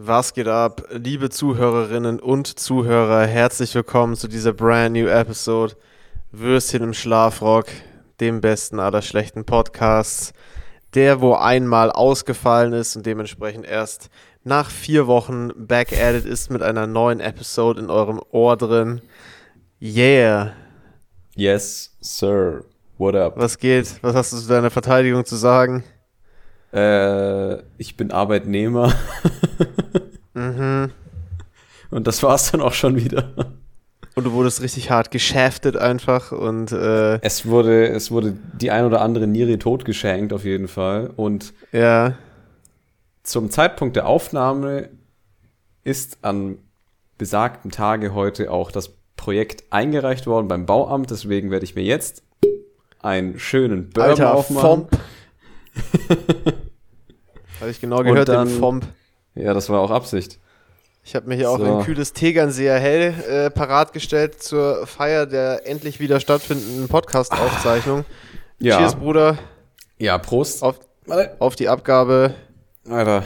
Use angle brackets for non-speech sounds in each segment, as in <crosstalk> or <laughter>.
Was geht ab, liebe Zuhörerinnen und Zuhörer? Herzlich willkommen zu dieser brand new Episode Würstchen im Schlafrock, dem besten aller schlechten Podcasts, der wo einmal ausgefallen ist und dementsprechend erst nach vier Wochen back added ist mit einer neuen Episode in eurem Ohr drin. Yeah. Yes, sir. What up? Was geht? Was hast du zu deiner Verteidigung zu sagen? Äh, ich bin Arbeitnehmer. <laughs> mhm. Und das war's dann auch schon wieder. Und du wurdest richtig hart geschäftet einfach und äh, es wurde es wurde die ein oder andere Niere totgeschenkt auf jeden Fall und ja zum Zeitpunkt der Aufnahme ist an besagten Tage heute auch das Projekt eingereicht worden beim Bauamt deswegen werde ich mir jetzt einen schönen Bourbon Alter, aufmachen. <laughs> Habe ich genau gehört, dann, den Fomp. Ja, das war auch Absicht. Ich habe mir hier so. auch ein kühles Tegernseer Hell äh, parat gestellt zur Feier der endlich wieder stattfindenden Podcast-Aufzeichnung. Ja. Cheers, Bruder. Ja, Prost. Auf, auf die Abgabe. Alter.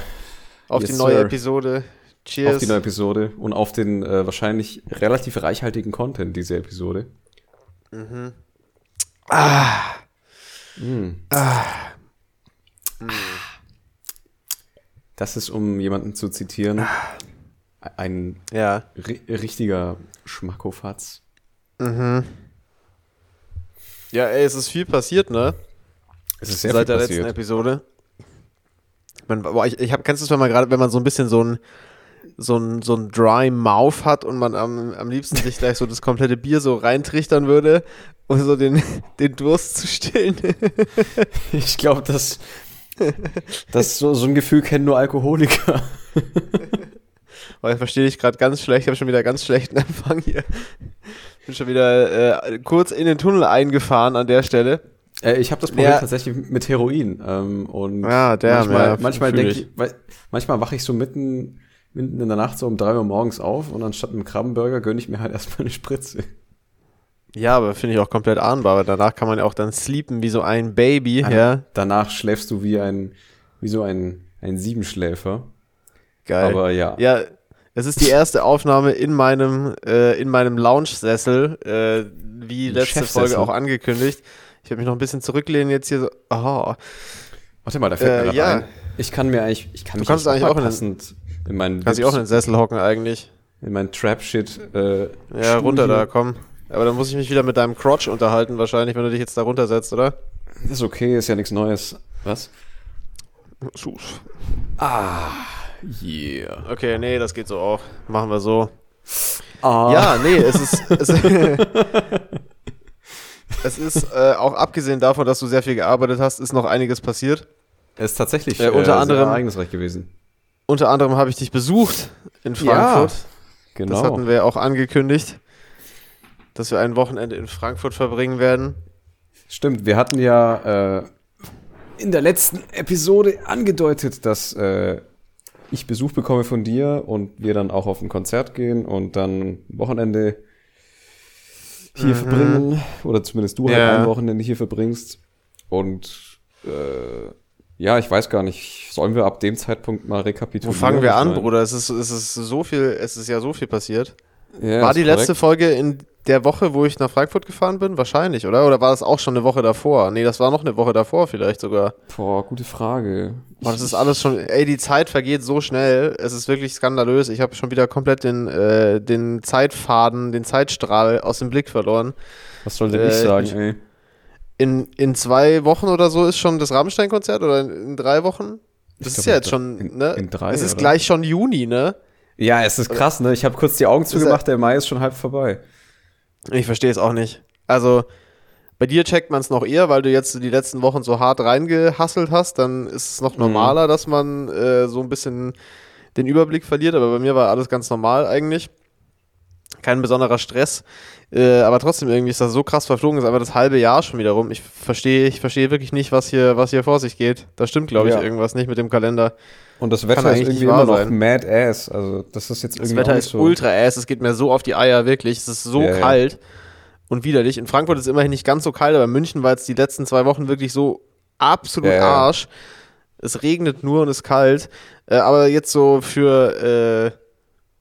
Auf yes, die neue sir. Episode. Cheers. Auf die neue Episode und auf den äh, wahrscheinlich relativ reichhaltigen Content dieser Episode. Mhm. Ah. Mm. Ah. Das ist, um jemanden zu zitieren, ein ja. richtiger Schmackofatz. Mhm. Ja, ey, es ist viel passiert, ne? Es ist sehr Seit viel der passiert. letzten Episode. Man, boah, ich, ich hab, kennst du es, wenn man gerade, wenn man so ein bisschen so ein so ein, so ein dry Mouth hat und man am, am liebsten sich gleich so das komplette Bier so reintrichtern würde, um so den, <laughs> den Durst zu stillen. ich glaube, das, das so, so ein Gefühl kennen nur Alkoholiker. <laughs> Weil ich verstehe dich gerade ganz schlecht, ich habe schon wieder ganz schlechten Empfang hier. Bin schon wieder äh, kurz in den Tunnel eingefahren an der Stelle. Äh, ich habe das Problem ja. tatsächlich mit Heroin. Ähm, und ja, der, manchmal, ja, manchmal denke ich, manchmal wache ich so mitten, mitten in der Nacht so um drei Uhr morgens auf und anstatt einem Krabbenburger gönne ich mir halt erstmal eine Spritze. Ja, aber finde ich auch komplett ahnbar, weil danach kann man ja auch dann sleepen wie so ein Baby, An, ja. Danach schläfst du wie ein, wie so ein, ein Siebenschläfer. Geil. Aber ja. Ja, es ist die erste Aufnahme in meinem, äh, in meinem Lounge-Sessel, äh, wie letzte Folge auch angekündigt. Ich werde mich noch ein bisschen zurücklehnen jetzt hier so. Oh. Warte mal, da fällt äh, mir ja. ein. Ich kann mir eigentlich, ich kann du mich kannst eigentlich auch passend in, in meinen Kannst dich auch in den Sessel hocken eigentlich. In meinen Trap-Shit. Äh, ja, Studio. runter da, komm. Aber dann muss ich mich wieder mit deinem Crotch unterhalten, wahrscheinlich, wenn du dich jetzt da runtersetzt, oder? Ist okay, ist ja nichts Neues. Was? Sus. Ah, yeah. Okay, nee, das geht so auch. Machen wir so. Ah. Ja, nee, es ist. Es, <laughs> es ist äh, auch abgesehen davon, dass du sehr viel gearbeitet hast, ist noch einiges passiert. Es ist tatsächlich äh, unter äh, anderem, ereignisreich gewesen. Unter anderem habe ich dich besucht in Frankfurt. Ja, genau. Das hatten wir ja auch angekündigt dass wir ein Wochenende in Frankfurt verbringen werden. Stimmt, wir hatten ja äh, in der letzten Episode angedeutet, dass äh, ich Besuch bekomme von dir und wir dann auch auf ein Konzert gehen und dann Wochenende hier mhm. verbringen. Oder zumindest du halt ja. halt ein Wochenende hier verbringst. Und äh, ja, ich weiß gar nicht, sollen wir ab dem Zeitpunkt mal rekapitulieren? Wo fangen wir an, Bruder? Es ist, es ist so viel, es ist ja so viel passiert. Ja, War die korrekt. letzte Folge in der Woche, wo ich nach Frankfurt gefahren bin? Wahrscheinlich, oder? Oder war das auch schon eine Woche davor? Nee, das war noch eine Woche davor vielleicht sogar. Boah, gute Frage. Boah, das ist alles schon, ey, die Zeit vergeht so schnell. Es ist wirklich skandalös. Ich habe schon wieder komplett den, äh, den Zeitfaden, den Zeitstrahl aus dem Blick verloren. Was soll der äh, ich sagen, ey? In, in zwei Wochen oder so ist schon das Rammstein-Konzert oder in, in, drei Wochen? Das ist ja jetzt schon, in, ne? In drei, es ist oder? gleich schon Juni, ne? Ja, es ist krass, ne? Ich habe kurz die Augen zugemacht, der Mai ist schon halb vorbei. Ich verstehe es auch nicht. Also, bei dir checkt man es noch eher, weil du jetzt die letzten Wochen so hart reingehasselt hast. Dann ist es noch mhm. normaler, mhm. dass man äh, so ein bisschen den Überblick verliert. Aber bei mir war alles ganz normal eigentlich. Kein besonderer Stress. Äh, aber trotzdem irgendwie ist das so krass verflogen, ist einfach das halbe Jahr schon wieder rum. Ich verstehe ich verstehe wirklich nicht, was hier, was hier vor sich geht. Da stimmt, glaube ich, ja. irgendwas nicht mit dem Kalender. Und das Wetter ist irgendwie immer noch sein. mad ass. Also, das ist jetzt irgendwie. Das Wetter ist so ultra ass. Es geht mir so auf die Eier, wirklich. Es ist so ja, kalt ja. und widerlich. In Frankfurt ist es immerhin nicht ganz so kalt, aber in München war jetzt die letzten zwei Wochen wirklich so absolut Arsch. Es regnet nur und ist kalt. Äh, aber jetzt so für, äh,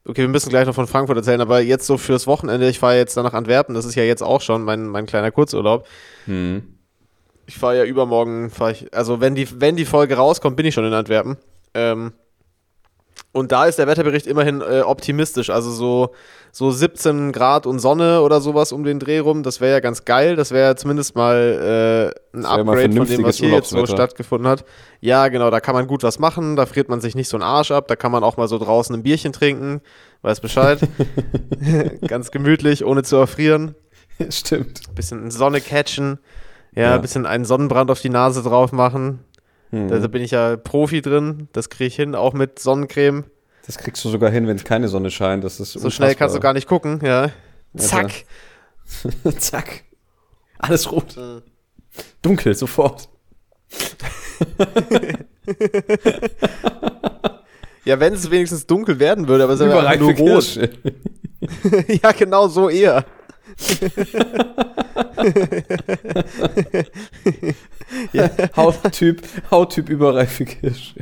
okay, wir müssen gleich noch von Frankfurt erzählen, aber jetzt so fürs Wochenende, ich fahre jetzt dann nach Antwerpen, das ist ja jetzt auch schon mein, mein kleiner Kurzurlaub. Hm. Ich fahre ja übermorgen, fahr ich, also wenn die, wenn die Folge rauskommt, bin ich schon in Antwerpen. Ähm, und da ist der Wetterbericht immerhin äh, optimistisch. Also so, so 17 Grad und Sonne oder sowas um den Dreh rum. Das wäre ja ganz geil. Das wäre ja zumindest mal äh, ein wär mal Upgrade von dem, was hier jetzt so stattgefunden hat. Ja, genau. Da kann man gut was machen. Da friert man sich nicht so einen Arsch ab. Da kann man auch mal so draußen ein Bierchen trinken. Weiß Bescheid. <laughs> <laughs> ganz gemütlich, ohne zu erfrieren. Stimmt. Bisschen Sonne catchen. Ja, Ja. ein bisschen einen Sonnenbrand auf die Nase drauf machen. Hm. Da, da bin ich ja Profi drin. Das kriege ich hin, auch mit Sonnencreme. Das kriegst du sogar hin, wenn keine Sonne scheint. Das ist So schnell kannst du gar nicht gucken, ja. Zack. <laughs> Zack. Alles rot. Dunkel, sofort. <laughs> Ja, wenn es wenigstens dunkel werden würde, aber es ist ja nur rot. <laughs> Ja, genau so eher. <laughs> Hauttyp, Hauttyp überreife Kirsche.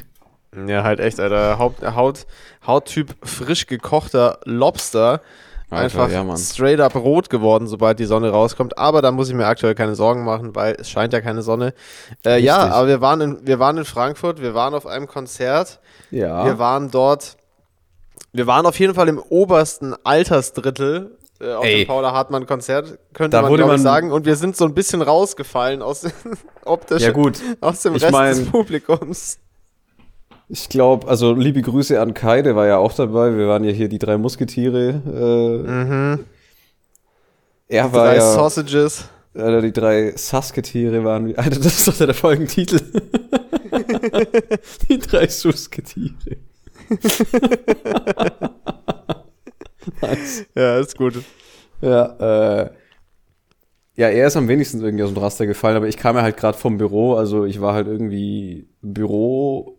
Ja, halt echt, Alter. Haut, Haut, Hauttyp frisch gekochter Lobster. Alter, Einfach ja, straight up rot geworden, sobald die Sonne rauskommt. Aber da muss ich mir aktuell keine Sorgen machen, weil es scheint ja keine Sonne. Äh, ja, aber wir waren, in, wir waren in Frankfurt, wir waren auf einem Konzert. Ja. Wir waren dort, wir waren auf jeden Fall im obersten Altersdrittel äh, auf Ey. dem Paula Hartmann Konzert, könnte Da man glaube ich sagen. Und wir sind so ein bisschen rausgefallen aus dem, <laughs> optisch, ja, gut. aus dem Ich Rest mein- des Publikums. Ich glaube, also liebe Grüße an Kai, der war ja auch dabei. Wir waren ja hier die drei Musketiere. Äh, Mhm. Er war Drei ja, Sausages. äh, die drei Sasketiere waren, wie- Alter, das ist doch der Folgentitel. <laughs> die drei Susketiere. <laughs> <laughs> nice. Ja, ist gut. Ja, äh, ja, er ist am wenigsten irgendwie aus dem Raster gefallen, aber ich kam ja halt gerade vom Büro, also ich war halt irgendwie Büro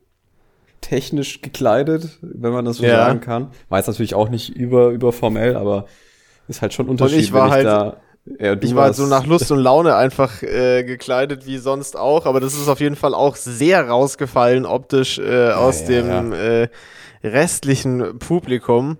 technisch gekleidet, wenn man das so Ja. sagen kann. War jetzt natürlich auch nicht über, über formell, aber ist halt schon ein Unterschied, ich war wenn halt- da, ja, Ich war halt so nach Lust <laughs> und Laune einfach äh, gekleidet wie sonst auch, aber das ist auf jeden Fall auch sehr rausgefallen optisch äh, aus ja, dem Äh, restlichen Publikum.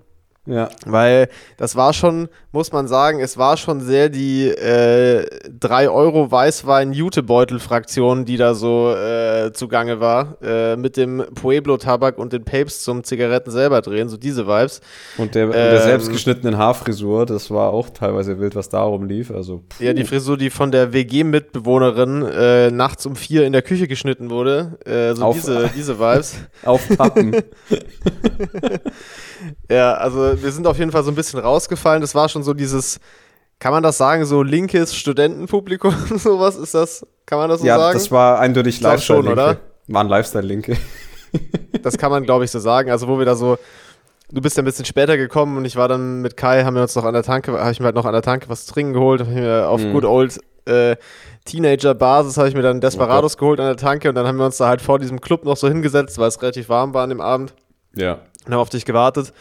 Ja, Weil das war schon, muss man sagen, es war schon sehr die äh, 3 Euro Weißwein-Jutebeutel-Fraktion, die da so äh, zugange war, äh, mit dem Pueblo-Tabak und den Papes zum Zigaretten selber drehen, so diese Vibes. und der, und der Ähm, selbstgeschnittenen Haarfrisur, das war auch teilweise wild, was darum lief, also Ja, die Frisur, die von der WG-Mitbewohnerin äh, nachts um vier in der Küche geschnitten wurde, äh, so Auf- diese, diese Vibes. <laughs> aufpappen. <laughs> Ja, also wir sind auf jeden Fall so ein bisschen rausgefallen. Das war schon so dieses, kann man das sagen, so linkes Studentenpublikum, <laughs> sowas ist das? Kann man das so ja, sagen? das war eindeutig glaub schon, Lifestyle-Linke. oder? Waren Lifestyle-Linke. <laughs> Das kann man, glaube ich, so sagen. Also, wo wir da so, du bist ja ein bisschen später gekommen und ich war dann mit Kai, haben wir uns noch an der Tanke, habe ich mir halt noch an der Tanke was zu trinken geholt, habe ich mir auf Mhm. good old äh, Teenager-Basis habe ich mir dann Desperados geholt an der Tanke und dann haben wir uns da halt vor diesem Club noch so hingesetzt, weil es relativ warm war an dem Abend Ja. Und haben auf dich gewartet.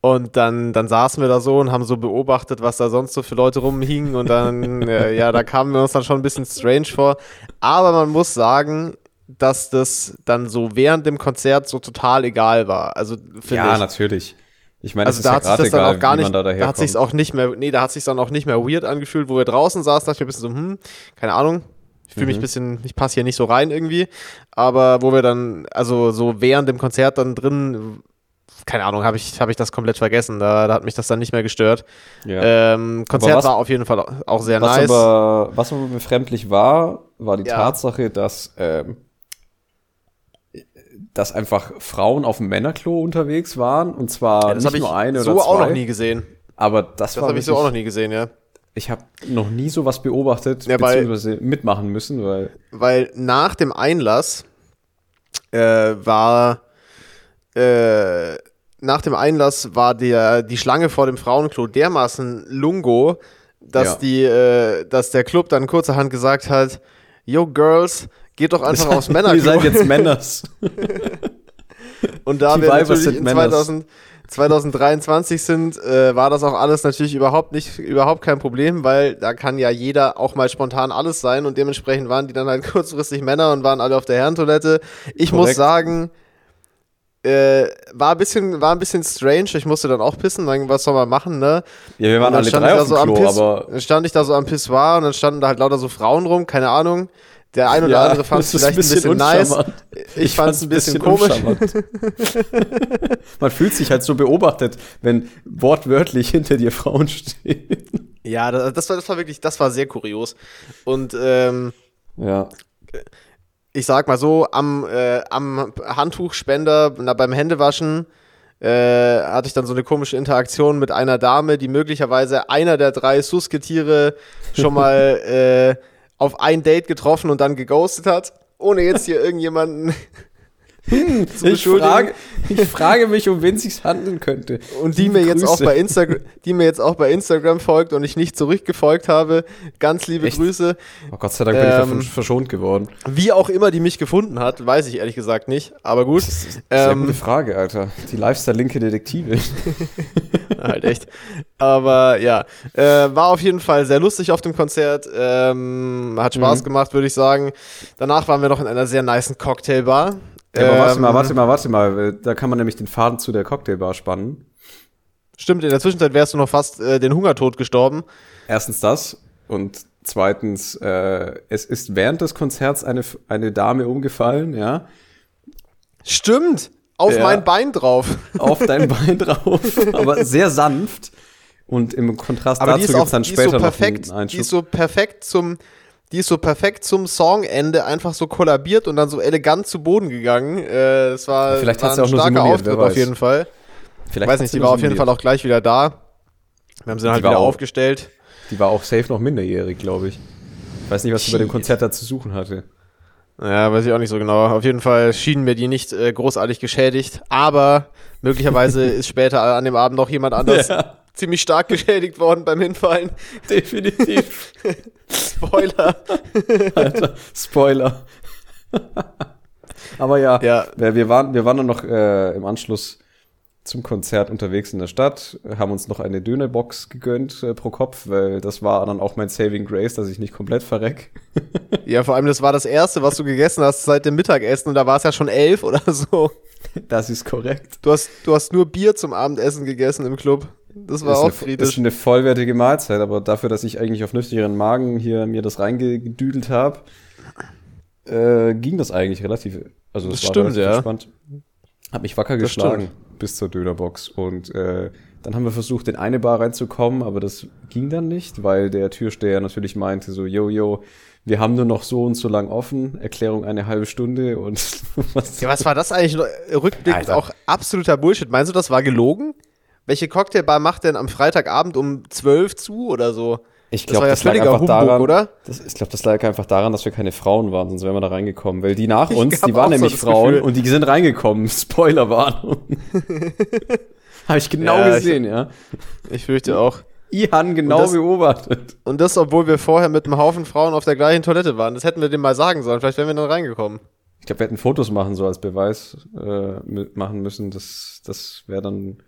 Und dann, dann saßen wir da so und haben so beobachtet, was da sonst so für Leute rumhingen. Und dann, <laughs> äh, ja, da kamen wir uns dann schon ein bisschen strange vor. Aber man muss sagen, dass das dann so während dem Konzert so total egal war. Also, Ja, ich. natürlich. Ich meine, Also da ist hat ja sich gerade das dann egal, auch gar nicht, da da, hat sich's auch nicht mehr, nee, da hat sich dann auch nicht mehr weird angefühlt, wo wir draußen saßen, dachte ich mir ein bisschen so, hm, keine Ahnung, ich fühle mich ein Mhm. bisschen, ich passe hier nicht so rein irgendwie, aber wo wir dann, also so während dem Konzert dann drin, keine Ahnung, habe ich, hab ich das komplett vergessen, da, da hat mich das dann nicht mehr gestört. ja. Ähm, Konzert was- war auf jeden Fall auch sehr was, nice. aber, was aber befremdlich war, war die Ja. Tatsache, dass, ähm, dass einfach Frauen auf dem Männerklo unterwegs waren. Und zwar ja, das nicht nur eine so oder zwei. auch noch nie gesehen. Aber das, Das habe ich so auch noch nie gesehen, ja. Ich habe noch nie sowas beobachtet, Ja, weil- beziehungsweise mitmachen müssen, weil weil nach dem Einlass äh, war äh, nach dem Einlass war der die Schlange vor dem Frauenklo dermaßen lungo, dass Ja. die äh, dass der Club dann kurzerhand gesagt hat, Yo Girls, geht doch einfach <laughs> aufs Ihr Männerklo. seid jetzt Männers. <laughs> Und da Die wir Weiber natürlich sind in Männers. 2000, 2023 sind, äh, war das auch alles natürlich überhaupt nicht, überhaupt kein Problem, weil da kann ja jeder auch mal spontan alles sein und dementsprechend waren die dann halt <laughs> kurzfristig Männer und waren alle auf der Herrentoilette. Ich muss Korrekt. sagen, äh, war ein bisschen, war ein bisschen strange. Ich musste dann auch pissen. Dann, was soll man machen, ne? Ja, wir waren alle stand drei ich da auf so Klo, Piss, aber dann stand ich da so am Pissoir und dann standen da halt lauter so Frauen rum, keine Ahnung. Der ein oder Ja, andere fand es vielleicht ein bisschen, nice. uncharmant. Ich, fand es ein bisschen, komisch. <laughs> Man fühlt sich halt so beobachtet, wenn wortwörtlich hinter dir Frauen stehen. Ja, das, das, war, das war wirklich, das war sehr kurios. Und ähm, Ja. Ich sag mal so, am, äh, am Handtuchspender na, beim Händewaschen äh, hatte ich dann so eine komische Interaktion mit einer Dame, die möglicherweise einer der drei Susketiere schon mal <laughs> äh, auf ein Date getroffen und dann geghostet hat, ohne jetzt hier irgendjemanden <laughs> zu Ich frage, ich frage mich, um wen sich's handeln könnte. Und die mir jetzt auch bei Instagram, die mir jetzt auch bei Instagram folgt und ich nicht zurückgefolgt habe. Ganz liebe Echt? Grüße. Oh Gott sei Dank bin ich Ähm, davon verschont geworden. Wie auch immer die mich gefunden hat, weiß ich ehrlich gesagt nicht. Aber gut. Das ist eine sehr Ähm, gute Frage, Alter. Die Lifestyle-linke Detektive. <laughs> halt echt. Aber ja, äh, war auf jeden Fall sehr lustig auf dem Konzert. Ähm, hat Spaß Mhm. gemacht, würde ich sagen. Danach waren wir noch in einer sehr niceen Cocktailbar. Ja, aber warte Ähm, mal, warte mal, warte mal. Da kann man nämlich den Faden zu der Cocktailbar spannen. Stimmt, in der Zwischenzeit wärst du noch fast äh, den Hungertod gestorben. Erstens das und zweitens, äh, es ist während des Konzerts eine, eine Dame umgefallen, ja, Stimmt! Auf Ja. mein Bein drauf. <laughs> auf dein <laughs> Bein drauf, aber sehr sanft. Und im Kontrast Aber die dazu auch gibt's dann die später so perfekt, noch einen die Einschub. ist so perfekt zum die ist so perfekt zum Songende einfach so kollabiert und dann so elegant zu Boden gegangen. Äh, das war, Vielleicht war hat sie ein auch nur starker Auftritt auf jeden Fall. Vielleicht weiß nicht, die war auf jeden. Fall auch gleich wieder da. Wir haben sie dann halt wieder auch- aufgestellt. Die war auch safe noch minderjährig, glaube ich. Ich weiß nicht, was sie bei dem. Konzert da zu suchen hatte. Ja, weiß ich auch nicht so genau. Auf jeden Fall schienen mir die nicht äh, großartig geschädigt, aber möglicherweise <laughs> ist später an dem Abend noch jemand anders Ja, ziemlich stark <laughs> geschädigt worden beim Hinfallen. definitiv. <laughs> Spoiler. Alter, Spoiler. Aber ja, ja, wir wir waren, wir waren dann noch äh, im Anschluss zum Konzert unterwegs in der Stadt, haben uns noch eine Dönerbox gegönnt äh, pro Kopf, weil das war dann auch mein Saving Grace, dass ich nicht komplett verreck. <laughs> ja, vor allem das war das erste, was du gegessen hast seit dem Mittagessen und da war es ja schon elf oder so. Das ist korrekt. Du hast, du hast nur Bier zum Abendessen gegessen im Club. Das war ist auch eine, kritisch. ist eine vollwertige Mahlzeit, aber dafür, dass ich eigentlich auf nüchternen Magen hier mir das reingedüdelt habe, äh, ging das eigentlich relativ, also Das es war stimmt, relativ ja. entspannt. Hab mich wacker Das geschlagen bis zur Dönerbox und äh, dann haben wir versucht, in eine Bar reinzukommen, aber das ging dann nicht, weil der Türsteher natürlich meinte so, yo, yo, wir haben nur noch so und so lang offen, Erklärung eine halbe Stunde und <laughs> was Ja, was war das eigentlich? Rückblickend Alter. auch absoluter Bullshit. Meinst du, das war gelogen? Welche Cocktailbar macht denn am Freitagabend um 12 zu oder so? Ich Das glaube, war ja das, lag einfach Humbug, daran, oder? Das, ich glaube, das lag einfach daran, dass wir keine Frauen waren, sonst wären wir da reingekommen. Weil die nach <laughs> Ich uns, die waren so nämlich das Frauen Gefühl. und die sind reingekommen. <laughs> Spoilerwarnung. <laughs> Habe ich genau Ja, ich- gesehen, ja. Ich fürchte auch. Ihan genau das- beobachtet. Und das, obwohl wir vorher mit einem Haufen Frauen auf der gleichen Toilette waren. Das hätten wir dem mal sagen sollen. Vielleicht wären wir dann reingekommen. Ich glaube, wir hätten Fotos machen so als Beweis äh, machen müssen. Das, das wäre dann.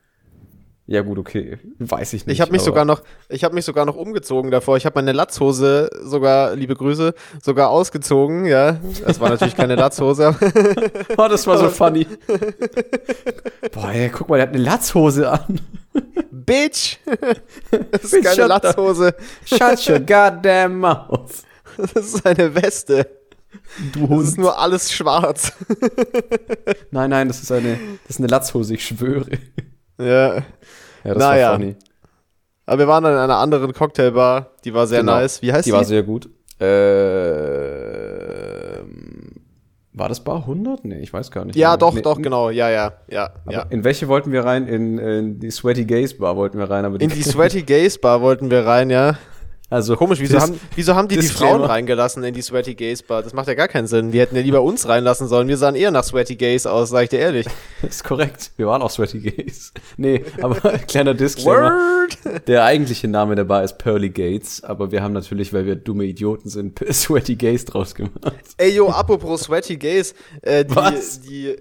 Ja gut, okay, weiß ich nicht. Ich habe mich sogar noch, ich habe mich sogar noch umgezogen davor. Ich habe meine Latzhose sogar, liebe Grüße, sogar ausgezogen. Ja, das war natürlich keine Latzhose. <laughs> Oh, das war so funny. Boah, ey, guck mal, der hat eine Latzhose an. Bitch, das ist Bitch, keine shut the- Latzhose. Shut your goddamn mouth. Das ist eine Weste. Du Das Hund. ist nur alles schwarz. Nein, nein, das ist eine, das ist eine Latzhose, ich schwöre. Ja, Ja, das Naja. war funny. aber wir waren dann in einer anderen Cocktailbar. Die war sehr Genau. nice. Wie heißt Die die? war sehr gut. Ähm, war das Bar 100? Nee, ich weiß gar nicht. ja, mehr. doch, nee, doch, genau. Ja, ja, ja, ja. In welche wollten wir rein? In, in die Sweaty Gaze Bar wollten wir rein, aber In die Sweaty Gaze Bar wollten wir rein, ja. Also Komisch, wieso das- haben, wieso haben die die. Frauen reingelassen in die Sweaty Gaze Bar? Das macht ja gar keinen Sinn. Die hätten ja lieber uns reinlassen sollen. Wir sahen eher nach Sweaty Gaze aus, sag ich dir ehrlich. <laughs> ist korrekt. Wir waren auch Sweaty Gaze. <laughs> Nee, aber <laughs> kleiner Disclaimer. Word! Der eigentliche Name der Bar ist Pearly Gates, aber wir haben natürlich, weil wir dumme Idioten sind, Sweaty Gaze draus gemacht. Ey, yo, apropos Sweaty Gaze, äh, die, Was? die,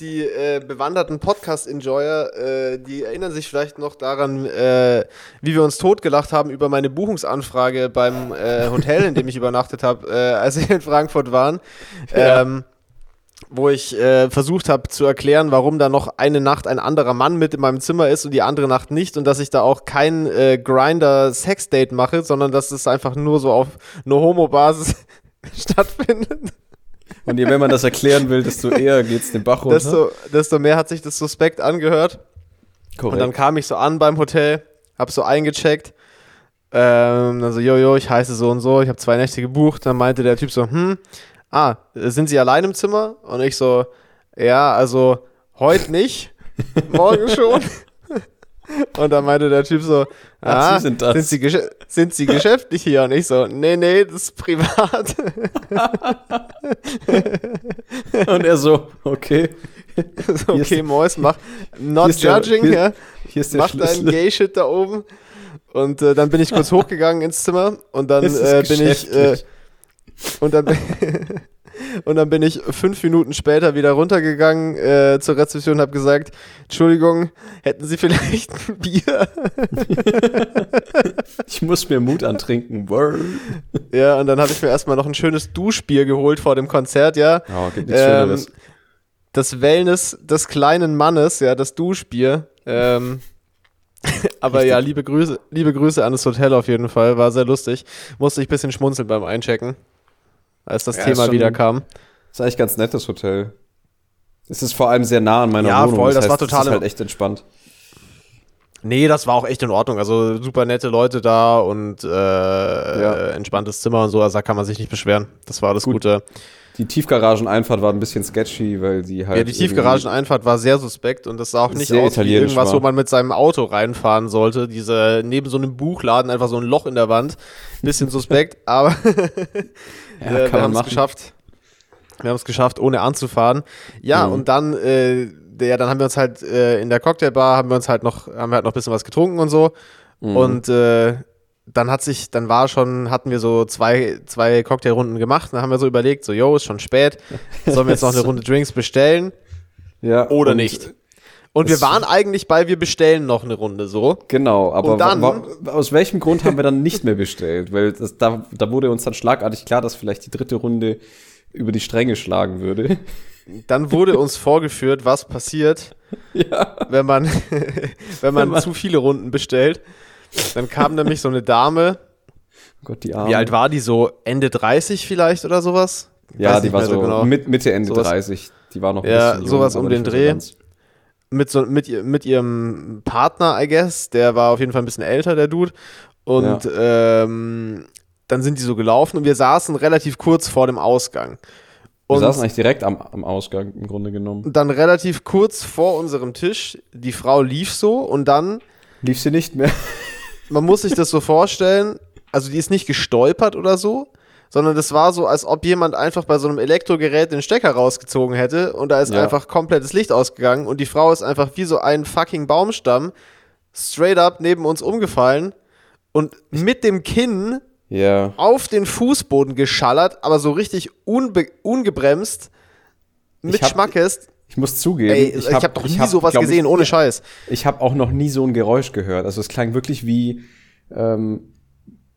die äh, bewanderten Podcast-Enjoyer, äh, die erinnern sich vielleicht noch daran, äh, wie wir uns totgelacht haben über meine Buchungsanfrage beim äh, Hotel, in dem ich <laughs> übernachtet habe, äh, als wir in Frankfurt waren. Ja. Ähm, wo ich äh, versucht habe zu erklären, warum da noch eine Nacht ein anderer Mann mit in meinem Zimmer ist und die andere Nacht nicht und dass ich da auch kein Grinder-Sex-Date mache, sondern dass es einfach nur so auf No-Homo-Basis <laughs> stattfindet. Und je mehr man das erklären will, desto eher geht's den Bach runter. Desto, desto mehr hat sich das suspekt angehört. Und dann kam ich so an beim Hotel, hab so eingecheckt. Ähm, dann so, jojo, ich heiße so und so, ich habe zwei Nächte gebucht. Dann meinte der Typ so, hm, ah, sind Sie allein im Zimmer? Und ich so, ja, also heute nicht, <laughs> morgen schon. Und dann meinte der Typ so, Ach, ah, Sie sind das. sind, Sie sind Sie geschäftlich hier? Und ich so, nee, nee, das ist privat. <laughs> Und er so, okay. <laughs> so, Hier ist- okay, Mois, mach, not hier ist der- judging, hier- ja. Hier ist der mach deinen Schlüssel. Gay-Shit da oben. Und äh, dann bin ich kurz <laughs> hochgegangen ins Zimmer und dann äh, bin ich äh, und dann und dann bin ich fünf Minuten später wieder runtergegangen äh, zur Rezeption und habe gesagt, Entschuldigung, hätten Sie vielleicht ein <laughs> Bier? <laughs> Ich muss mir Mut antrinken. Word. ja, und dann habe ich mir erstmal noch ein schönes Duschbier geholt vor dem Konzert, ja. Oh, gibt nichts Ähm, Schöneres. das Wellness des kleinen Mannes, ja, das Duschbier. Ähm, <laughs> aber ja, liebe Grüße, liebe Grüße an das Hotel auf jeden Fall, war sehr lustig. Musste ich ein bisschen schmunzeln beim Einchecken, als das Ja, ist Thema schon- wieder kam. ist eigentlich ganz nett, das Hotel. Es ist vor allem sehr nah an meiner Ja, Wohnung. voll, das war Es total ist im- halt echt entspannt. Nee, das war auch echt in Ordnung. Also super nette Leute da und äh, äh, entspanntes Zimmer und so, also da kann man sich nicht beschweren. Das war das Gut. Gute. Die Tiefgarageneinfahrt war ein bisschen sketchy, weil die halt. Ja, die Tiefgarageneinfahrt war sehr suspekt und das sah auch nicht aus wie irgendwas, war. wo man mit seinem Auto reinfahren sollte. Diese, neben so einem Buchladen einfach so ein Loch in der Wand. Bisschen suspekt, <laughs> aber Ja, wir man haben es geschafft. Wir haben es geschafft, ohne anzufahren. Ja, Mhm. und dann, äh, der, dann haben wir uns halt äh, in der Cocktailbar haben wir uns halt noch, haben wir halt noch ein bisschen was getrunken und so. Mhm. Und äh, dann hat sich, dann war schon, hatten wir so zwei, zwei Cocktailrunden gemacht. Dann haben wir so überlegt, so, yo, ist schon spät. <laughs> Sollen wir jetzt noch eine Runde Drinks bestellen? ja, Oder nicht? Und wir es- waren eigentlich bei, wir bestellen noch eine Runde so. Genau, aber dann- aus welchem Grund haben wir dann nicht mehr bestellt? Weil das, da, da wurde uns dann schlagartig klar, dass vielleicht die dritte Runde über die Stränge schlagen würde. Dann wurde uns vorgeführt, was passiert, <laughs> wenn man, <laughs> wenn man Wenn man- zu viele Runden bestellt. Dann kam nämlich so eine Dame, Gott, die Arme. wie alt war die so? Ende 30 vielleicht oder sowas? Ja, die war so genau. mit, Mitte, Ende Sowas- 30. Die war noch ein Ja, bisschen jung, sowas um den Dreh. ganz. Mit, so, mit, mit ihrem Partner, I guess. Der war auf jeden Fall ein bisschen älter, der Dude. Und ähm, dann sind die so gelaufen und wir saßen relativ kurz vor dem Ausgang. Wir Und saßen eigentlich direkt am, am Ausgang im Grunde genommen. dann relativ kurz vor unserem Tisch, die Frau lief so und dann, Lief sie nicht mehr. man muss sich das so vorstellen, also die ist nicht gestolpert oder so, sondern das war so, als ob jemand einfach bei so einem Elektrogerät den Stecker rausgezogen hätte und da ist Ja. einfach komplettes Licht ausgegangen und die Frau ist einfach wie so ein fucking Baumstamm straight up neben uns umgefallen und mit dem Kinn Ja. auf den Fußboden geschallert, aber so richtig ungebremst mit Ich hab- Schmackes. Ich muss zugeben, Ey, ich habe doch nie sowas glaub gesehen, ich, ohne Scheiß. Ich habe auch noch nie so ein Geräusch gehört. Also es klang wirklich wie, ähm,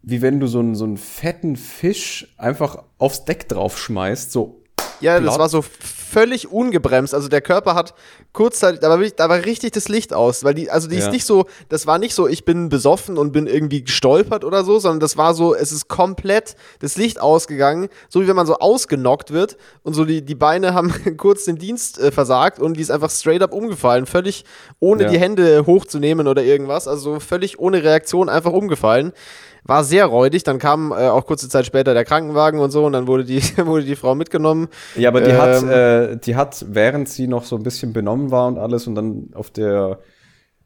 wie wenn du so einen, so einen fetten Fisch einfach aufs Deck drauf schmeißt. So, Ja, das Plot. war so völlig ungebremst. Also der Körper hat kurzzeitig, da war, da war richtig das Licht aus, weil die, also die Ja. ist nicht so, das war nicht so, ich bin besoffen und bin irgendwie gestolpert oder so, sondern das war so, es ist komplett das Licht ausgegangen, so wie wenn man so ausgenockt wird und so die, die Beine haben <laughs> kurz den Dienst äh, versagt und die ist einfach straight up umgefallen, völlig ohne Ja. die Hände hochzunehmen oder irgendwas, also völlig ohne Reaktion einfach umgefallen. War sehr räudig, dann kam äh, auch kurze Zeit später der Krankenwagen und so und dann wurde die, <laughs> wurde die Frau mitgenommen. Ja, aber die hat, Ähm. äh, die hat, während sie noch so ein bisschen benommen war und alles und dann auf der,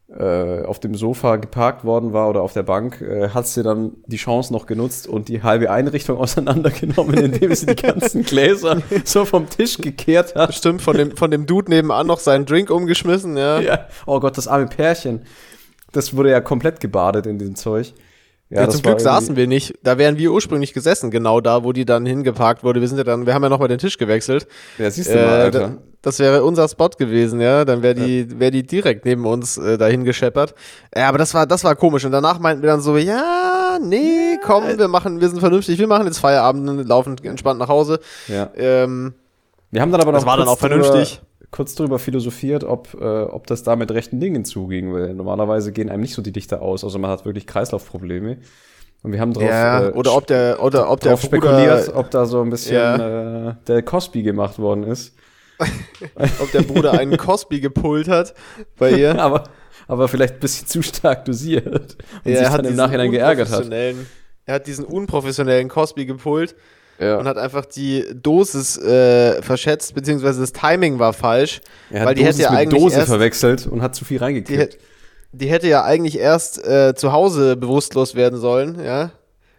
äh, auf dem Sofa geparkt worden war oder auf der Bank, äh, hat sie dann die Chance noch genutzt und die halbe Einrichtung <laughs> auseinandergenommen, indem sie die ganzen Gläser <laughs> so vom Tisch gekehrt hat. Stimmt, von dem, von dem Dude nebenan noch seinen Drink umgeschmissen, ja. Ja. Oh Gott, das arme Pärchen. Das wurde ja komplett gebadet in diesem Zeug. Ja, Ja, zum Glück saßen wir nicht. Da wären wir ursprünglich gesessen, genau da, wo die dann hingeparkt wurde. Wir sind ja dann, wir haben ja nochmal den Tisch gewechselt. Ja, siehst du mal, Äh, Alter. da, das wäre unser Spot gewesen, ja. Dann wäre die, wäre die direkt neben uns äh, dahin gescheppert. Ja, aber das war, das war komisch. Und danach meinten wir dann so, ja, nee, komm, wir machen, wir sind vernünftig, wir machen jetzt Feierabend, laufen entspannt nach Hause. Ja. Ähm, Wir haben dann aber noch Das war dann auch vernünftig. Drüber, kurz drüber philosophiert, ob, äh, ob das da mit rechten Dingen zuging, weil normalerweise gehen einem nicht so die Lichter aus, also man hat wirklich Kreislaufprobleme. Und wir haben drauf, ja, äh, oder ob der, oder ob der drauf Bruder, spekuliert, ob da so ein bisschen Ja. äh, der Cosby gemacht worden ist. <laughs> ob der Bruder einen Cosby gepult hat bei ihr. <laughs> aber, aber vielleicht ein bisschen zu stark dosiert und Ja, sich er hat dann im Nachhinein geärgert hat. Er hat diesen unprofessionellen Cosby gepult Ja. und hat einfach die Dosis äh, verschätzt, beziehungsweise das Timing war falsch. Er hat weil die Dosis hätte ja mit eigentlich Dose erst- verwechselt und hat zu viel Die, reingekippt. hätt- die hätte ja eigentlich erst äh, zu Hause bewusstlos werden sollen, ja,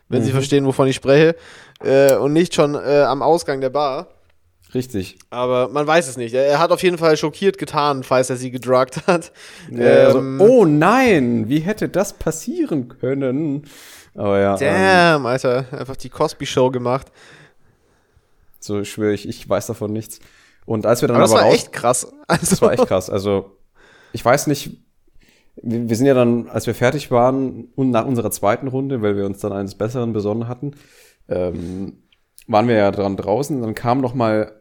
wenn Sie Mhm. verstehen, wovon ich spreche, äh, und nicht schon äh, am Ausgang der Bar. Richtig. Aber man weiß es nicht. Er, hat auf jeden Fall schockiert getan, falls er sie gedruckt hat. Ja, also, Ähm, oh nein, wie hätte das passieren können? Aber ja, ähm, Damn, Alter, einfach die Cosby-Show gemacht. so schwöre ich, ich weiß davon nichts. Und als wir dann Aber aber, das war raus, echt krass. Also, das war echt krass. Also ich weiß nicht, wir, wir sind ja dann, als wir fertig waren und nach unserer zweiten Runde, weil wir uns dann eines Besseren besonnen hatten, ähm, waren wir ja dran draußen. Dann kam noch mal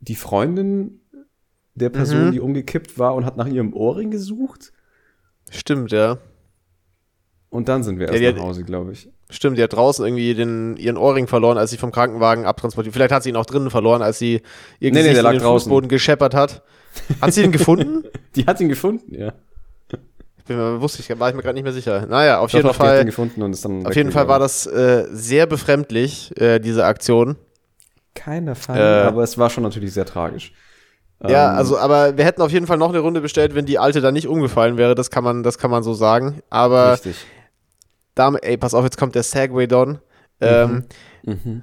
die Freundin der Person, Mhm. die umgekippt war und hat nach ihrem Ohrring gesucht. Stimmt, ja. Und dann sind wir Ja, erst die nach Hause, glaube ich. Stimmt, die hat draußen irgendwie den, ihren Ohrring verloren, als sie vom Krankenwagen abtransportiert. Vielleicht hat sie ihn auch drinnen verloren, als sie ihr Nee, nee, der lag den draußen. Fußboden gescheppert hat. Hat sie ihn gefunden? <laughs> Die hat ihn gefunden, ja. Ich bin mir, wusste ich, war ich mir gerade nicht mehr sicher. Naja, auf Doch, jeden doch, Fall, gefunden und ist dann auf jeden Fall war das äh, sehr befremdlich, äh, diese Aktion. keiner Fall, Äh, aber es war schon natürlich sehr tragisch. Ja, Ähm, also, aber wir hätten auf jeden Fall noch eine Runde bestellt, wenn die alte da nicht umgefallen wäre. Das kann man, das kann man so sagen. Aber richtig. Damit, ey, pass auf, jetzt kommt der Segway Don. Ähm, Mhm.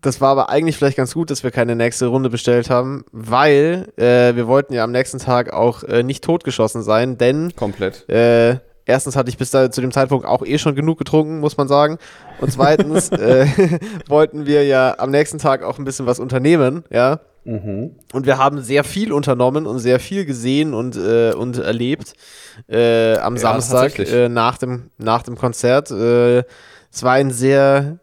Das war aber eigentlich vielleicht ganz gut, dass wir keine nächste Runde bestellt haben, weil äh, wir wollten ja am nächsten Tag auch äh, nicht totgeschossen sein, denn Komplett. äh, erstens hatte ich bis da, zu dem Zeitpunkt auch eh schon genug getrunken, muss man sagen. Und zweitens <laughs> äh, <laughs> wollten wir ja am nächsten Tag auch ein bisschen was unternehmen, ja. Mhm. Und wir haben sehr viel unternommen und sehr viel gesehen und, äh, und erlebt äh, am Ja, Samstag äh, nach, dem, nach dem Konzert. Äh, es war ein sehr,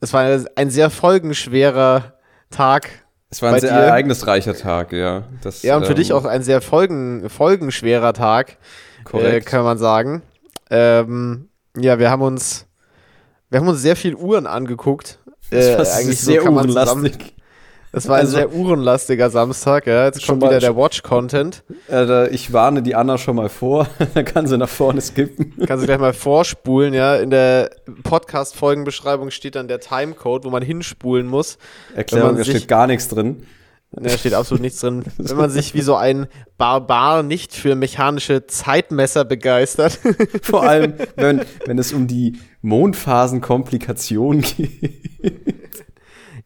es war ein sehr folgenschwerer Tag. Es war ein sehr dir? ereignisreicher Tag, ja. Das, Ja, und für ähm, dich auch ein sehr folgen, folgenschwerer Tag, äh, korrekt. kann man sagen. Ähm, ja, wir haben uns, wir haben uns sehr viel Uhren angeguckt. Äh, das eigentlich ist so sehr kann zusammen- uhrenlastig. Das war ein Also- sehr uhrenlastiger Samstag, ja. Jetzt Schon kommt wieder der Watch-Content. Äh, ich warne die Anna schon mal vor, <laughs> dann kann sie nach vorne skippen. Kannst du gleich mal vorspulen, ja. In der Podcast-Folgenbeschreibung steht dann der Timecode, wo man hinspulen muss. Erklärung, da steht gar nichts drin. Da steht absolut nichts drin. <laughs> Wenn man sich wie so ein Barbar nicht für mechanische Zeitmesser begeistert. Vor allem, wenn, wenn es um die Mondphasenkomplikation geht.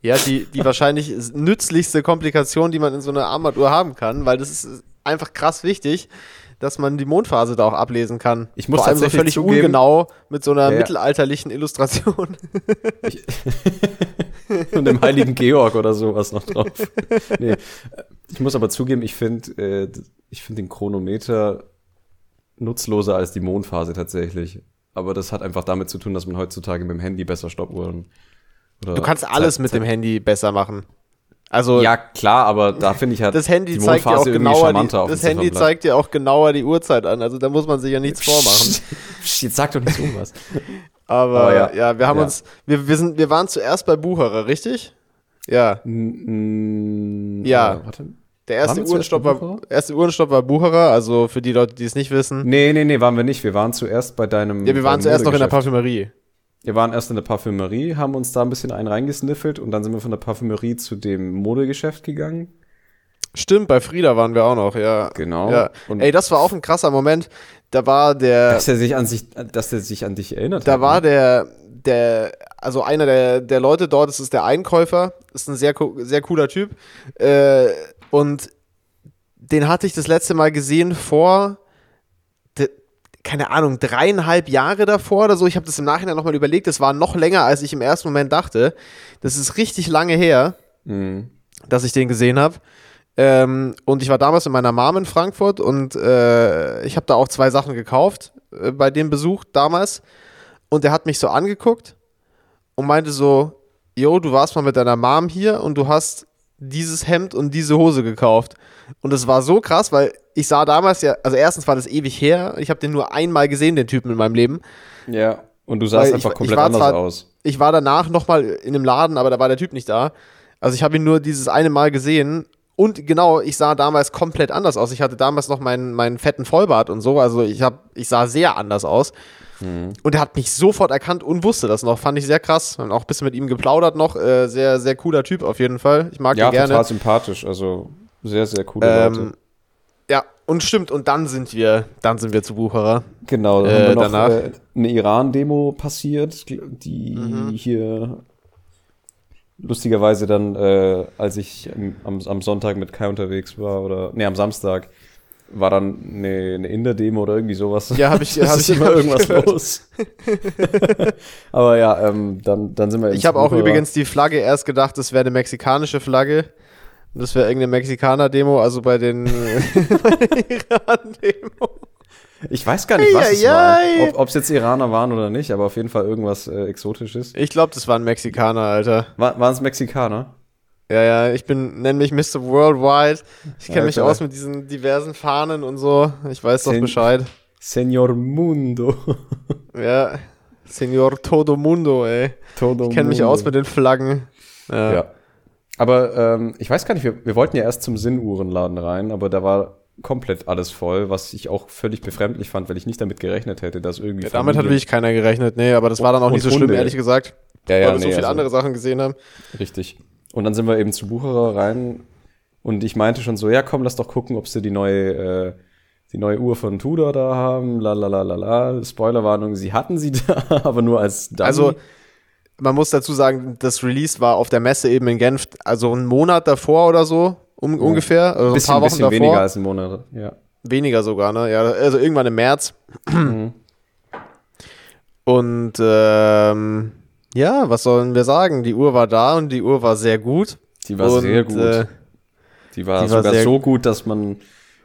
ja, die, die wahrscheinlich nützlichste Komplikation, die man in so einer Armbanduhr haben kann, weil das ist einfach krass wichtig, dass man die Mondphase da auch ablesen kann. Ich muss Vor allem so völlig zugeben- ungenau mit so einer Ja, mittelalterlichen Illustration. <laughs> und dem heiligen Georg oder sowas noch drauf. nee. Ich muss aber zugeben, ich finde äh, ich finde den Chronometer nutzloser als die Mondphase tatsächlich. Aber das hat einfach damit zu tun, dass man heutzutage mit dem Handy besser Stoppuhren. Du kannst alles Zeit- mit dem Handy besser machen. Also Ja, klar, aber da finde ich halt das Handy die zeigt dir auch genauer die, charmanter das Handy zeigt dir auch genauer die Uhrzeit an. Also da muss man sich ja nichts vormachen. Jetzt sag doch nicht so was. <laughs> Aber, Aber ja, ja. wir haben Ja. uns, wir, wir, sind, wir waren zuerst bei Bucherer, richtig? Ja. Mm, Ja. äh, warte. Der erste Uhrenstopp, war, Bucherer? erste Uhrenstopp war Bucherer, also für die Leute, die es nicht wissen. Nee, nee, nee, waren wir nicht. Wir waren zuerst bei deinem. Ja, wir waren zuerst noch in der. Parfümerie. Wir waren erst in der Parfümerie, haben uns da ein bisschen einen reingesniffelt und dann sind wir von der Parfümerie zu dem Modegeschäft gegangen. Stimmt, bei Frieda waren wir auch noch, ja. Genau. Ja. Und Ey, das war auch ein krasser Moment. Da war der, dass er sich an sich, dass er sich an dich erinnert da hat. war ne? der, der, also einer der, der Leute dort, das ist der Einkäufer, ist ein sehr, sehr cooler Typ. Äh, und den hatte ich das letzte Mal gesehen vor, keine Ahnung, dreieinhalb Jahre davor oder so. Ich habe das im Nachhinein nochmal überlegt. Das war noch länger, als ich im ersten Moment dachte. Das ist richtig lange her, Mhm. dass ich den gesehen habe. Ähm, und ich war damals mit meiner Mom in Frankfurt und äh, ich habe da auch zwei Sachen gekauft äh, bei dem Besuch damals. Und er hat mich so angeguckt und meinte so, yo, du warst mal mit deiner Mom hier und du hast dieses Hemd und diese Hose gekauft. Und es war so krass, weil ich sah damals ja, also erstens war das ewig her, ich habe den nur einmal gesehen, den Typen in meinem Leben. Ja. Und du sahst Weil einfach ich- komplett ich anders zwar- aus. Ich war danach nochmal in einem Laden, aber da war der Typ nicht da. Also ich habe ihn nur dieses eine Mal gesehen. Und genau, ich sah damals komplett anders aus. Ich hatte damals noch meinen, meinen fetten Vollbart und so. Also ich, hab, ich sah sehr anders aus. Mhm. Und er hat mich sofort erkannt und wusste das noch. Fand ich sehr krass. Und auch ein bisschen mit ihm geplaudert noch. Äh, sehr, sehr cooler Typ auf jeden Fall. Ich mag Ja, ihn gerne. total sympathisch. Also sehr, sehr coole Ähm, Leute. ja, und stimmt. Und dann sind wir, dann sind wir zu Bucherer. Genau, da äh, haben wir noch danach- äh, eine Iran-Demo passiert, die Mhm. hier lustigerweise dann, äh, als ich am- am, am Sonntag mit Kai unterwegs war, oder nee, am Samstag, war dann eine, eine Inder-Demo oder irgendwie sowas. Ja, habe ich, hab ich <laughs> immer irgendwas gehört. los. <laughs> Aber ja, ähm, dann, dann sind wir Ich habe auch übrigens die Flagge erst gedacht, das wäre eine mexikanische Flagge. Das wäre irgendeine Mexikaner-Demo, also bei den, bei den Iran-Demo. Ich weiß gar nicht, was es Eieiei. war. Ob es jetzt Iraner waren oder nicht, aber auf jeden Fall irgendwas äh, Exotisches. Ich glaube, das waren Mexikaner, Alter. War, waren es Mexikaner? Ja, ja, ich bin, nenn mich Mr. Worldwide. Ich kenne Ja, mich aus mit diesen diversen Fahnen und so. Ich weiß doch Zehn- Bescheid. Senor Mundo. <laughs> Ja, Senor Todo Mundo, ey. Todo Ich kenne mich aus mit den Flaggen. Ja. Ja. Aber ähm, ich weiß gar nicht, wir, wir wollten ja erst zum Sinnuhrenladen rein, aber da war komplett alles voll, was ich auch völlig befremdlich fand, weil ich nicht damit gerechnet hätte, dass irgendwie. Ja, damit hat wirklich keiner gerechnet. Nee, aber das war dann auch nicht so schlimm, Hunde. ehrlich gesagt. ja, weil ja, wir nee, so viele also, andere Sachen gesehen haben. Richtig. Und dann sind wir eben zu Bucherer rein und ich meinte schon so, ja komm, lass doch gucken, ob sie die neue, äh, die neue Uhr von Tudor da haben. La la la la la. Spoilerwarnung, sie hatten sie <laughs> da, aber nur als Dummy. Also, man muss dazu sagen, das Release war auf der Messe eben in Genf, also einen Monat davor oder so, um, ungefähr. Also bisschen, ein paar Wochen bisschen davor. weniger als ein Monat. Ja. Weniger sogar, ne? Ja, also irgendwann im März. Mhm. Und ähm, ja, was sollen wir sagen? Die Uhr war da und die Uhr war sehr gut. Die war und, sehr gut. Äh, Die war Die war sogar sehr- so gut, dass man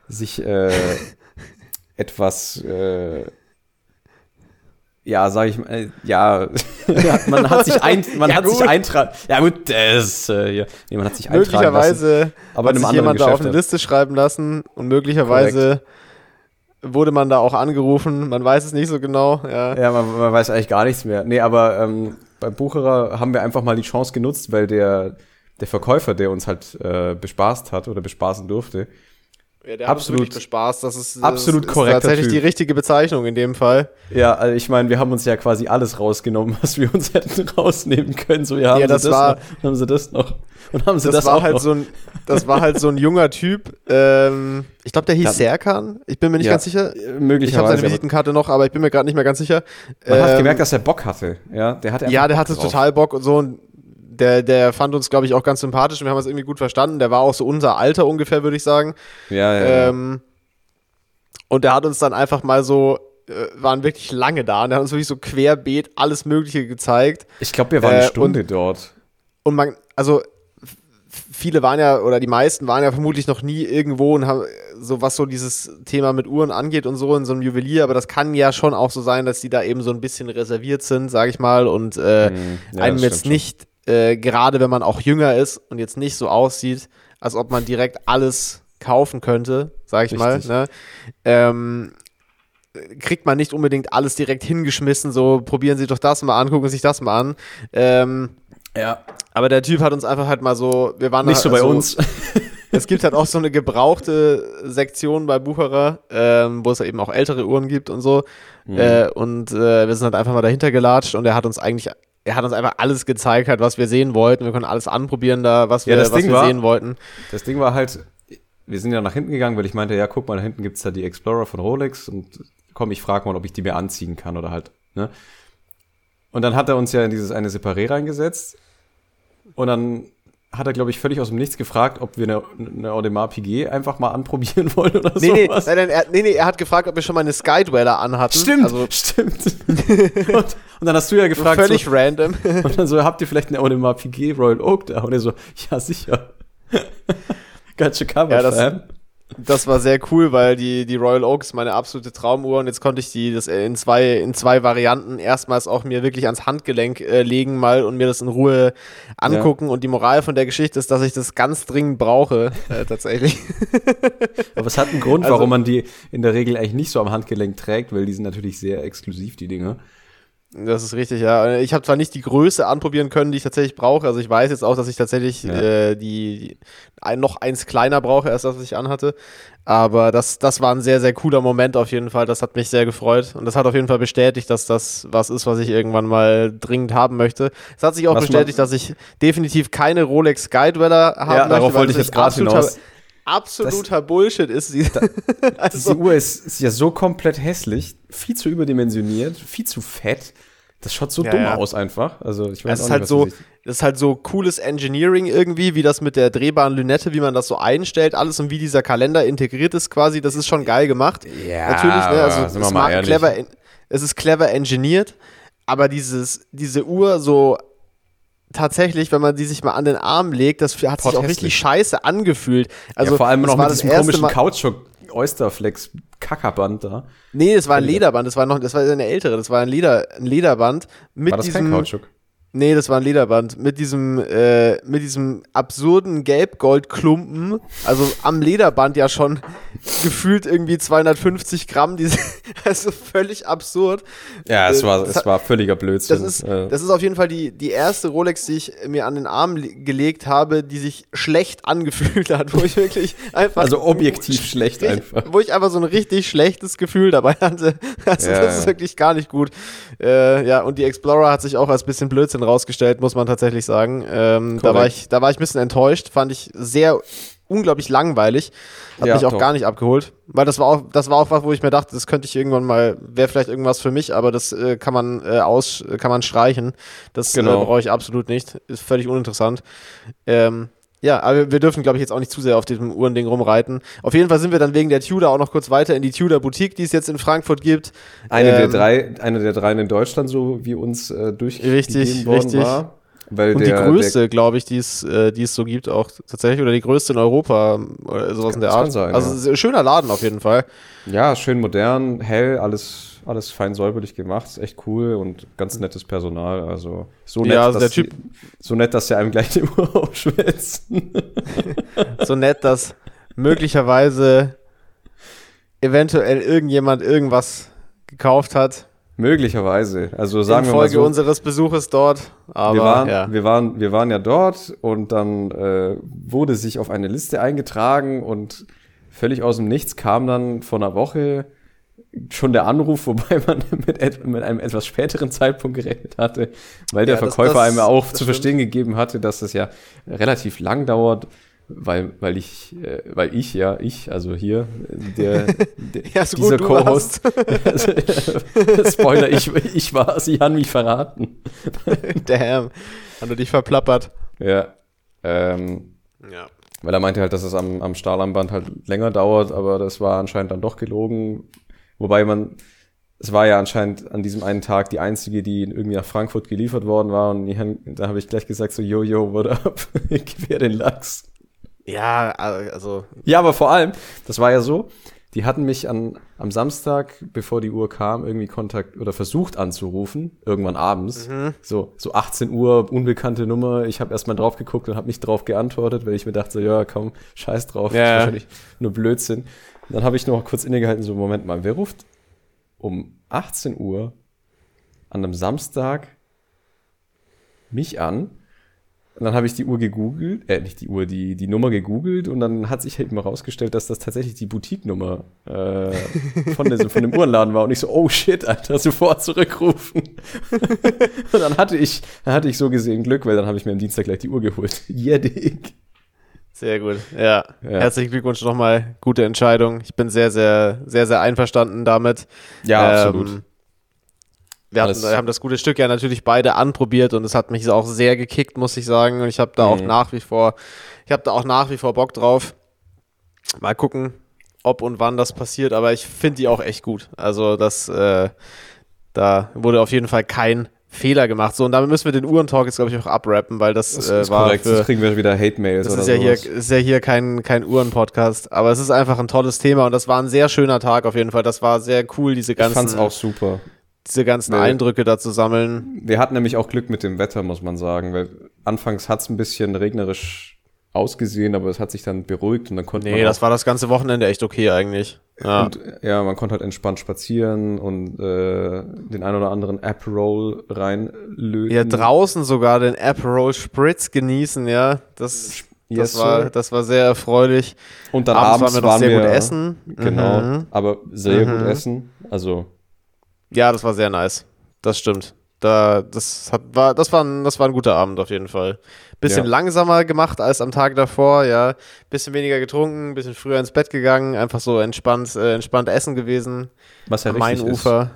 sich äh, <laughs> etwas, äh, ja, sag ich mal, äh, <laughs> ja, man hat sich ein, man Ja, hat sich gut. eintragen, ja gut, das, äh, ja, nee, man hat sich eintragen lassen. möglicherweise aber hat sich jemand da auf Geschäft. eine. Liste schreiben lassen und möglicherweise wurde man da auch angerufen. Man weiß es nicht so genau. Ja. Ja, man, man weiß eigentlich gar nichts mehr. Nee, aber ähm, bei Bucherer haben wir einfach mal die Chance genutzt, weil der, der Verkäufer, der uns halt äh, bespaßt hat oder bespaßen durfte, Ja, der Absolut- hat bespaßt. Das ist, absolut das ist tatsächlich Typ. die richtige Bezeichnung in dem Fall. Ja, also ich meine, wir haben uns ja quasi alles rausgenommen, was wir uns <laughs> hätten rausnehmen können. So, ja, haben Ja, sie das das war- noch, haben sie das noch und haben sie Das, das, war halt noch. so ein, das war halt so ein junger Typ. Ähm, ich glaube, der hieß Ja. Serkan. Ich bin mir nicht Ja, ganz sicher. äh, Ich habe möglicherweise. seine Visitenkarte noch, aber ich bin mir gerade nicht mehr ganz sicher. man hat Ähm, gemerkt, dass er Bock hatte. Ja, der hatte ja, der hatte drauf. total Bock und so. Und der, der fand uns, glaube ich, auch ganz sympathisch und wir haben uns irgendwie gut verstanden. Der war auch so unser Alter ungefähr, würde ich sagen. Ja, ja. Ähm, und der hat uns dann einfach mal so, äh, waren wirklich lange da und der hat uns wirklich so querbeet alles Mögliche gezeigt. Ich glaube, wir waren äh, eine Stunde dort. Und man, also viele waren ja, oder die meisten waren ja vermutlich noch nie irgendwo und haben so, was so dieses Thema mit Uhren angeht und so in so einem Juwelier, aber das kann ja schon auch so sein, dass die da eben so ein bisschen reserviert sind, sage ich mal, und äh, Hm, ja, einem jetzt nicht, äh, gerade wenn man auch jünger ist und jetzt nicht so aussieht, als ob man direkt alles kaufen könnte, sage ich Richtig. mal, ne? ähm, kriegt man nicht unbedingt alles direkt hingeschmissen, so probieren Sie doch das mal an, gucken Sie sich das mal an. Ähm, Ja, aber der Typ hat uns einfach halt mal so, wir waren nicht da- so bei also, uns. <laughs> Es gibt halt auch so eine gebrauchte Sektion bei Bucherer, ähm, wo es ja eben auch ältere Uhren gibt und so. Mhm. Äh, und äh, wir sind halt einfach mal dahinter gelatscht und er hat uns eigentlich, er hat uns einfach alles gezeigt, halt, was wir sehen wollten. Wir konnten alles anprobieren da, was Ja, wir, das was Ding wir war- sehen wollten. Das Ding war halt, wir sind ja nach hinten gegangen, weil ich meinte, ja, guck mal, da hinten gibt's da die Explorer von Rolex und komm, ich frage mal, ob ich die mir anziehen kann oder halt, ne? Und dann hat er uns ja in dieses eine Separé reingesetzt und dann hat er, glaube ich, völlig aus dem Nichts gefragt, ob wir eine, eine Audemars Piguet einfach mal anprobieren <laughs> wollen oder Nee, nee, sowas. nein, nein, er, nee, nee, er hat gefragt, ob wir schon mal eine Skydweller anhatten. Stimmt, Also stimmt. <laughs> und, und dann hast du ja gefragt, völlig so, random. <laughs> und dann so, habt ihr vielleicht eine Piguet Royal Oak da? Und er so, ja, sicher. <laughs> Ganz schön Ja, das- Cover-Fan. Das war sehr cool, weil die, die Royal Oak ist meine absolute Traumuhr und jetzt konnte ich die das in zwei, in zwei Varianten erstmals auch mir wirklich ans Handgelenk äh, legen mal und mir das in Ruhe angucken. Und die Moral von der Geschichte ist, dass ich das ganz dringend brauche, äh, tatsächlich. <laughs> Aber es hat einen Grund, Also- warum man die in der Regel eigentlich nicht so am Handgelenk trägt, weil die sind natürlich sehr exklusiv, die Dinge. Das ist richtig, ja. Ich habe zwar nicht die Größe anprobieren können, die ich tatsächlich brauche. Also ich weiß jetzt auch, dass ich tatsächlich Ja. äh, die, die ein, noch eins kleiner brauche, als das, was ich anhatte. Aber das, das war ein sehr, sehr cooler Moment auf jeden Fall. Das hat mich sehr gefreut. Und das hat auf jeden Fall bestätigt, dass das was ist, was ich irgendwann mal dringend haben möchte. Es hat sich auch Was bestätigt, dass ich definitiv keine Rolex Skydweller haben Ja, möchte. darauf wollte ich das jetzt gerade hinaus. Absoluter Bullshit ist sie. Diese <laughs> also, Uhr ist, ist ja so komplett hässlich, viel zu überdimensioniert, viel zu fett. Das schaut so Ja, dumm ja. aus einfach. Also ich weiß Es auch ist nicht, halt so, das ist. das halt so cooles Engineering irgendwie, wie das mit der drehbaren Lünette, wie man das so einstellt, alles und wie dieser Kalender integriert ist quasi, das ist schon geil gemacht. Ja, Natürlich, ne, also sind ehrlich. clever, es ist clever engineert, aber dieses, diese Uhr so tatsächlich, wenn man die sich mal an den Arm legt, das hat sich auch richtig scheiße angefühlt. Also ja, vor allem noch mit diesem komischen Mal- Kautschuk Oysterflex Kackerband da. Nee, das war ein Lederband, das war noch, das war eine ältere, das war ein Leder, ein Lederband mit War das diesem kein Kautschuk? Nee, das war ein Lederband mit diesem, äh, mit diesem absurden Gelb-Gold-Klumpen. Also am Lederband ja schon <laughs> gefühlt irgendwie 250 Gramm. Diese, <laughs> also völlig absurd. Ja, es Äh, war, das es war völliger Blödsinn. Das ist, das ist auf jeden Fall die, die erste Rolex, die ich mir an den Arm le- gelegt habe, die sich schlecht angefühlt hat, wo ich wirklich einfach. also objektiv schlecht einfach. Wo ich einfach so ein richtig schlechtes Gefühl dabei hatte. <laughs> Also Ja, das ist wirklich gar nicht gut. Äh, ja, und die Explorer hat sich auch als bisschen Blödsinn rausgestellt, muss man tatsächlich sagen. Ähm, da, war ich, da war ich ein bisschen enttäuscht, fand ich sehr unglaublich langweilig. Hat Ja, mich auch doch. gar nicht abgeholt. Weil das war auch, das war auch was, wo ich mir dachte, das könnte ich irgendwann mal, wäre vielleicht irgendwas für mich, aber das äh, kann man äh, aus, kann man streichen. Das Genau. äh, brauche ich absolut nicht. Ist völlig uninteressant. Ähm, ja, aber wir dürfen, glaube ich, jetzt auch nicht zu sehr auf diesem Uhrending rumreiten. Auf jeden Fall sind wir dann wegen der Tudor auch noch kurz weiter in die Tudor Boutique, die es jetzt in Frankfurt gibt. Eine der Ähm, drei, eine der drei in Deutschland, so wie uns äh, durchgegeben Richtig, worden richtig. war. Weil Und der, die größte, glaube ich, die es, äh, die es so gibt, auch tatsächlich, oder die größte in Europa, oder sowas in der Art. sein, also ja. schöner Laden auf jeden Fall. Der, ja, schön modern, hell, alles, alles fein säuberlich gemacht, ist echt cool und ganz nettes Personal. Also so nett, Ja, also dass der die, so nett, dass sie einem gleich die Uhr <laughs> aufschwätzen. <laughs> So nett, dass möglicherweise eventuell irgendjemand irgendwas gekauft hat. Möglicherweise. Also sagen in wir mal Folge so. unseres Besuches dort. Aber wir, waren, ja. wir, waren, wir waren ja dort und dann äh, wurde sich auf eine Liste eingetragen und völlig aus dem Nichts kam dann vor einer Woche schon der Anruf, <laughs> wobei man mit, et mit einem etwas späteren Zeitpunkt gerechnet hatte, weil der Ja, das- Verkäufer das- einem auch das zu stimmt. verstehen gegeben hatte, dass es ja relativ lang dauert, weil, weil ich, äh, weil ich ja, ich, also hier, der, <laughs> der Ja, so dieser du Co-Host, <laughs> Spoiler, ich, ich war, sie haben mich verraten. Damn. Hat er dich verplappert. Ja. Ähm, Ja. weil er meinte halt, dass es am, am Stahlarmband halt länger dauert, aber das war anscheinend dann doch gelogen. Wobei man, es war ja anscheinend an diesem einen Tag die einzige, die irgendwie nach Frankfurt geliefert worden war. Und da habe ich gleich gesagt, so, yo, yo, what up? <laughs> Gib her den Lachs. Ja, also. Ja, aber vor allem, das war ja so, die hatten mich an, am Samstag, bevor die Uhr kam, irgendwie Kontakt oder versucht anzurufen, irgendwann abends. So, so 18 Uhr, unbekannte Nummer. Ich habe erstmal drauf geguckt und habe nicht drauf geantwortet, weil ich mir dachte, so, ja, komm, scheiß drauf, Ja. das ist wahrscheinlich nur Blödsinn. Dann habe ich noch kurz innegehalten, so, Moment mal, wer ruft um 18 Uhr an einem Samstag mich an? Und dann habe ich die Uhr gegoogelt, äh, nicht die Uhr, die, die Nummer gegoogelt und dann hat sich halt mal rausgestellt, dass das tatsächlich die Boutique-Nummer äh, von, diesem, von dem Uhrenladen war. Und ich so, oh shit, Alter, sofort zurückrufen. <laughs> und dann hatte ich, dann hatte ich so gesehen Glück, weil dann habe ich mir am Dienstag gleich die Uhr geholt. <laughs> Yeah. Sehr gut. Ja. Ja. Herzlichen Glückwunsch nochmal. Gute Entscheidung. Ich bin sehr, sehr, sehr, sehr einverstanden damit. Ja, Ähm, absolut. wir hatten, Alles- haben das gute Stück ja natürlich beide anprobiert und es hat mich auch sehr gekickt, muss ich sagen. Und ich habe da auch Mhm. nach wie vor, ich habe da auch nach wie vor Bock drauf. Mal gucken, ob und wann das passiert, aber ich finde die auch echt gut. Also das, äh, da wurde auf jeden Fall kein Fehler gemacht. So, und damit müssen wir den Uhrentalk jetzt, glaube ich, auch abrappen, weil das, Das äh, ist war korrekt, für, sonst kriegen wir wieder Hate-Mails das ist ja, hier, sowas. ist ja hier kein, kein Uhren-Podcast, aber es ist einfach ein tolles Thema und das war ein sehr schöner Tag auf jeden Fall. Das war sehr cool, diese Ich fand's ganzen, auch super. diese ganzen Nee. Eindrücke da zu sammeln. Wir hatten nämlich auch Glück mit dem Wetter, muss man sagen, weil anfangs hat's ein bisschen regnerisch ausgesehen, aber es hat sich dann beruhigt und dann konnte Nee, man das auch, war das ganze Wochenende echt okay eigentlich. Ja. und, ja, man konnte halt entspannt spazieren und äh, den ein oder anderen App-Roll reinlöten. ja, draußen sogar den Aperol Spritz genießen, ja. Das, Yes, das, war, das war sehr erfreulich. Und dann Abends abends, waren wir noch sehr gut essen. Genau, Mhm. aber sehr gut Mhm. essen. Also Ja, das war sehr nice. Das stimmt. Da, das, hat, war, das, war ein, das war ein guter Abend auf jeden Fall. Bisschen Ja. langsamer gemacht als am Tag davor, ja. Bisschen weniger getrunken, bisschen früher ins Bett gegangen, einfach so entspannt, äh, entspannt essen gewesen. was ja Am Mainufer.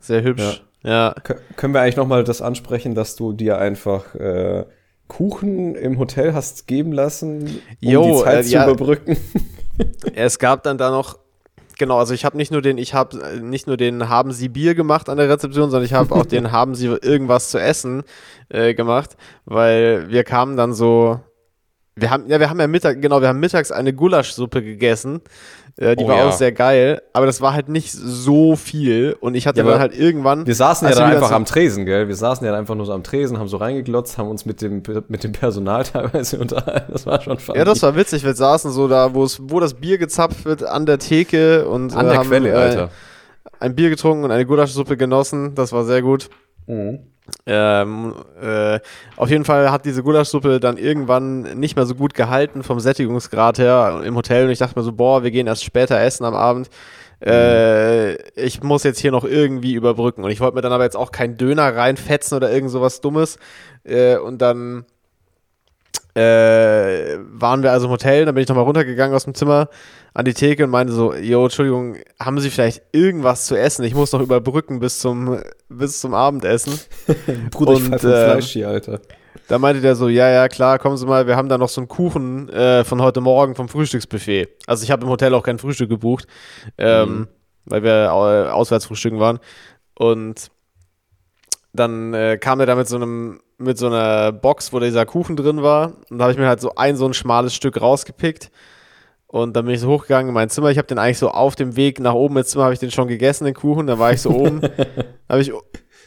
Sehr hübsch. Ja. Kö- Können wir eigentlich noch mal das ansprechen, dass du dir einfach äh, Kuchen im Hotel hast geben lassen, um Jo, die Zeit äh, zu ja. überbrücken? <laughs> Es gab dann da noch, genau, also ich habe nicht nur den, ich habe nicht nur den haben Sie Bier gemacht an der Rezeption, sondern ich habe auch den <laughs> haben Sie irgendwas zu essen äh, gemacht, weil wir kamen dann so, wir haben, ja, wir haben ja Mittag, genau, wir haben mittags eine Gulaschsuppe gegessen, äh, die Oh war ja. auch sehr geil, aber das war halt nicht so viel und ich hatte Ja, dann halt irgendwann, Wir saßen ja dann einfach so- am Tresen, gell? Wir saßen ja dann einfach nur so am Tresen, haben so reingeglotzt, haben uns mit dem, mit dem Personal <laughs> teilweise unterhalten. Das war schon funny. ja, das war witzig, wir saßen so da, wo es, wo das Bier gezapft wird, an der Theke und an äh, der haben, Quelle, äh, Alter. ein Bier getrunken und eine Gulaschsuppe genossen, das war sehr gut. Ähm, äh, auf jeden Fall hat diese Gulaschsuppe dann irgendwann nicht mehr so gut gehalten vom Sättigungsgrad her im Hotel und ich dachte mir so, boah, wir gehen erst später essen am Abend. Äh, ich muss jetzt hier noch irgendwie überbrücken und ich wollte mir dann aber jetzt auch keinen Döner reinfetzen oder irgend sowas Dummes. Äh, und dann äh, waren wir also im Hotel, dann bin ich nochmal runtergegangen aus dem Zimmer an die Theke und meinte so, jo, Entschuldigung, haben Sie vielleicht irgendwas zu essen? Ich muss noch überbrücken bis zum, bis zum Abendessen. <laughs> Bruder, ich und, pfeife äh, Fleisch hier, Alter. Da meinte der so, ja, ja, klar, kommen Sie mal, wir haben da noch so einen Kuchen äh, von heute Morgen vom Frühstücksbuffet. Also ich habe im Hotel auch kein Frühstück gebucht, ähm, Mhm. weil wir äh, auswärts frühstücken waren. Und dann äh, kam er da mit so einem mit so einer Box, wo dieser Kuchen drin war. Und da habe ich mir halt so ein so ein schmales Stück rausgepickt. Und dann bin ich so hochgegangen in mein Zimmer. Ich habe den eigentlich so auf dem Weg nach oben ins Zimmer, habe ich den schon gegessen, den Kuchen. Dann war ich so oben. <laughs> habe ich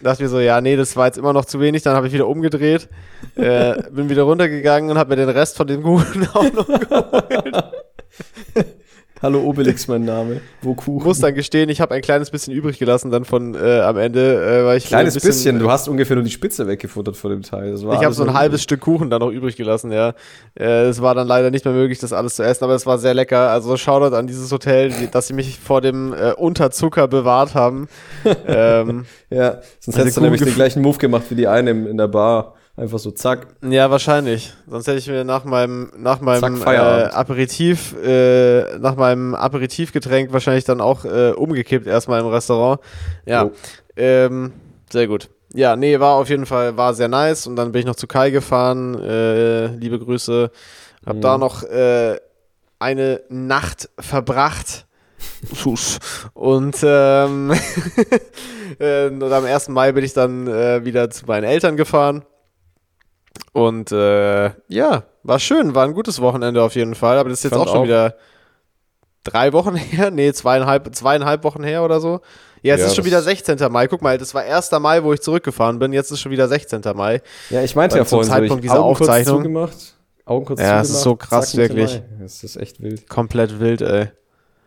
dachte mir so, ja, nee, das war jetzt immer noch zu wenig. Dann habe ich wieder umgedreht, äh, bin wieder runtergegangen und habe mir den Rest von dem Kuchen <laughs> auch noch geholt. <laughs> Hallo Obelix, mein Name. Wo Kuchen? Muss dann gestehen, ich habe ein kleines bisschen übrig gelassen dann von äh, am Ende, äh, weil ich Kleines ein bisschen, du hast ungefähr nur die Spitze weggefuttert von dem Teil. Das war Ich habe so ein halbes. Stück Kuchen dann noch übrig gelassen, ja. Äh, es war dann leider nicht mehr möglich, das alles zu essen, aber es war sehr lecker. Also Shoutout an dieses Hotel, dass sie mich vor dem äh, Unterzucker bewahrt haben. <laughs> ähm, Ja, sonst hättest du nämlich den gleichen Move gemacht wie die eine in der Bar. Einfach so zack. ja, wahrscheinlich. Sonst hätte ich mir nach meinem, nach meinem Zack, äh. Aperitif, äh, nach meinem Aperitivgetränk wahrscheinlich dann auch äh, umgekippt erstmal im Restaurant. Ja, Jo. ähm, sehr gut. Ja, nee, war auf jeden Fall, war sehr nice. Und dann bin ich noch zu Kai gefahren. Äh, liebe Grüße. Hab Mhm. da noch äh, eine Nacht verbracht. Und, ähm, <laughs> äh, und am 1. Mai bin ich dann äh, wieder zu meinen Eltern gefahren. Und äh, ja, war schön, war ein gutes Wochenende auf jeden Fall. Aber das ist jetzt auch schon auch. wieder drei Wochen <laughs> her. Nee, zweieinhalb, zweieinhalb Wochen her oder so. Ja, jetzt Ja, ist schon wieder 16. Mai. Guck mal, das war 1. Mai, wo ich zurückgefahren bin. Jetzt ist schon wieder 16. Mai. Ja, ich meinte ja vorhin, so, Zeitpunkt ich dieser Augen kurz Aufzeichnung- zugemacht, Augen kurz Ja, zugemacht. es ist so krass, zack, wirklich. Das ist echt wild. Komplett wild, ey.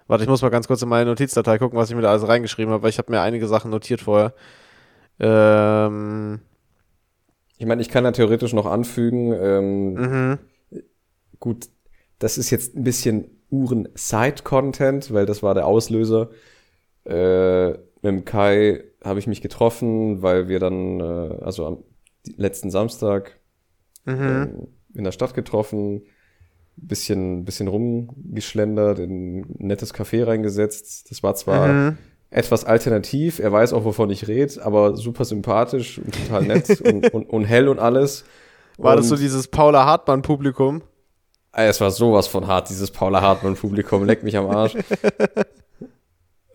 Warte, ich muss mal ganz kurz in meine Notizdatei gucken, was ich mir da alles reingeschrieben habe, weil ich habe mir einige Sachen notiert vorher. Ähm, Ich meine, ich kann ja theoretisch noch anfügen, ähm, mhm. gut, das ist jetzt ein bisschen Uhren-Side-Content, weil das war der Auslöser. Äh, mit dem Kai habe ich mich getroffen, weil wir dann, äh, also am letzten Samstag Mhm. ähm, in der Stadt getroffen, bisschen, bisschen rumgeschlendert, in ein nettes Café reingesetzt. Das war zwar Mhm. Etwas alternativ. Er weiß auch, wovon ich rede, aber super sympathisch und total nett <laughs> und, und, und hell und alles. War und, das so dieses Paula Hartmann-Publikum? Es war sowas von hart, dieses Paula Hartmann-Publikum. Leck mich am Arsch. <laughs>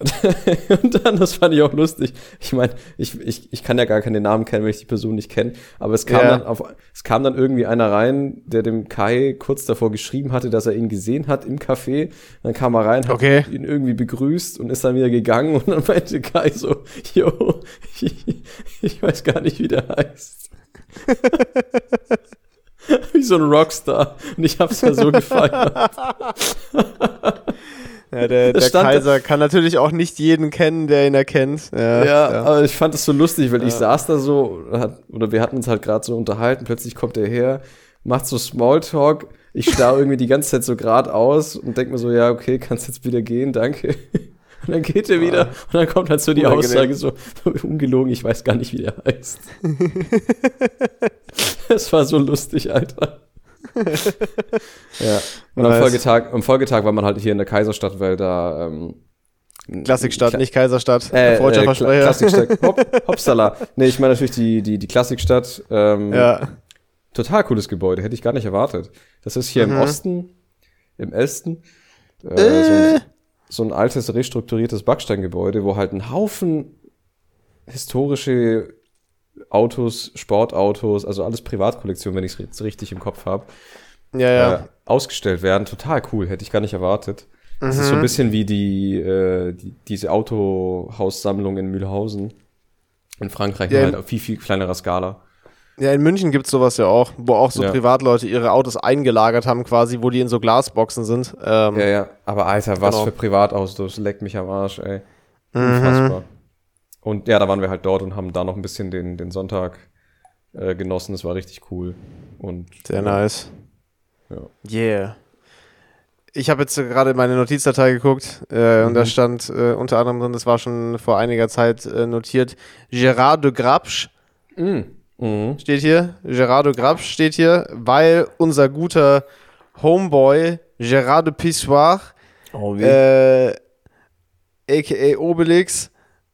<laughs> und dann, das fand ich auch lustig. Ich meine, ich, ich, ich kann ja gar keine Namen kennen, wenn ich die Person nicht kenne. Aber es kam, Ja. dann auf, es kam dann irgendwie einer rein, der dem Kai kurz davor geschrieben hatte, dass er ihn gesehen hat im Café. Dann kam er rein, hat Okay. ihn irgendwie begrüßt und ist dann wieder gegangen. Und dann meinte Kai so, yo, ich, <laughs> ich weiß gar nicht, wie der heißt. <laughs> wie so ein Rockstar. Und ich hab's ja so gefeiert. Ja, der, <laughs> der Kaiser kann natürlich auch nicht jeden kennen, der ihn erkennt. Ja, Ja, aber ich fand das so lustig, weil ich Ja. saß da so, oder wir hatten uns halt gerade so unterhalten, plötzlich kommt er her, macht so Smalltalk, ich starr irgendwie die ganze Zeit so geradeaus und denk mir so, ja, okay, kannst jetzt wieder gehen, danke. <laughs> Und dann geht er wieder und dann kommt halt so die Unangenehm. Aussage so, <laughs> ungelogen, ich weiß gar nicht, wie der heißt. Das war so lustig, Alter. <laughs> ja. Und am. Folgetag, am Folgetag war man halt hier in der Kaiserstadt, weil da ähm, Klassikstadt, Kla- nicht Kaiserstadt. äh, Freudscher äh, Versprecher. Klassikstadt. <laughs> Hop, Hopsala. Nee, ich meine natürlich die, die, die Klassikstadt. Ähm, Ja. Total cooles Gebäude, hätte ich gar nicht erwartet. Das ist hier Mhm. im Osten, im Osten, äh, Äh. so, ein, so ein altes, restrukturiertes Backsteingebäude, wo halt ein Haufen historische Autos, Sportautos, also alles Privatkollektion, wenn ich es richtig im Kopf habe, Ja, ja. äh, ausgestellt werden. Total cool, hätte ich gar nicht erwartet. Das ist so Mhm. ein bisschen wie die, äh, die diese Autohaussammlung in Mühlhausen in Frankreich, Ja, halt auf viel, viel kleinerer Skala. Ja, in München gibt's sowas ja auch, wo auch so Ja. Privatleute ihre Autos eingelagert haben, quasi, wo die in so Glasboxen sind. Ähm, Ja, ja. Aber Alter, was Genau. für Privatautos, leckt mich am Arsch, ey. Mhm. Und ja, da waren wir halt dort und haben da noch ein bisschen den, den Sonntag äh, genossen. Das war richtig cool. Und Sehr nice. Ja. Yeah. Ich habe jetzt gerade meine Notizdatei geguckt äh, und da Mhm. stand äh, unter anderem drin, das war schon vor einiger Zeit äh, notiert, Gérard de Grapsch Mhm. Mhm. steht hier, Gérard de Grapsch steht hier, weil unser guter Homeboy Gérard de Pissoir, Oh, äh, aka Obelix,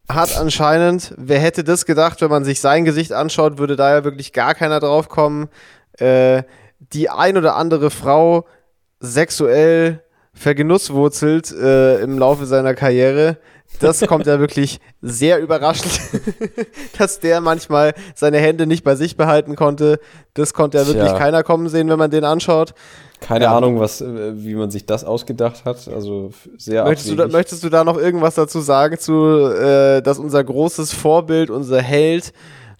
hat anscheinend, wer hätte das gedacht, wenn man sich sein Gesicht anschaut, würde da ja wirklich gar keiner drauf kommen, äh, die ein oder andere Frau sexuell vergenusswurzelt äh, im Laufe seiner Karriere. Das kommt ja wirklich sehr überraschend, <laughs> dass der manchmal seine Hände nicht bei sich behalten konnte. Das konnte ja wirklich Tja. keiner kommen sehen, wenn man den anschaut. Keine Ja. Ahnung, was, äh, wie man sich das ausgedacht hat. Also sehr Möchtest du, da, möchtest du da noch irgendwas dazu sagen, zu, äh, dass unser großes Vorbild, unser Held,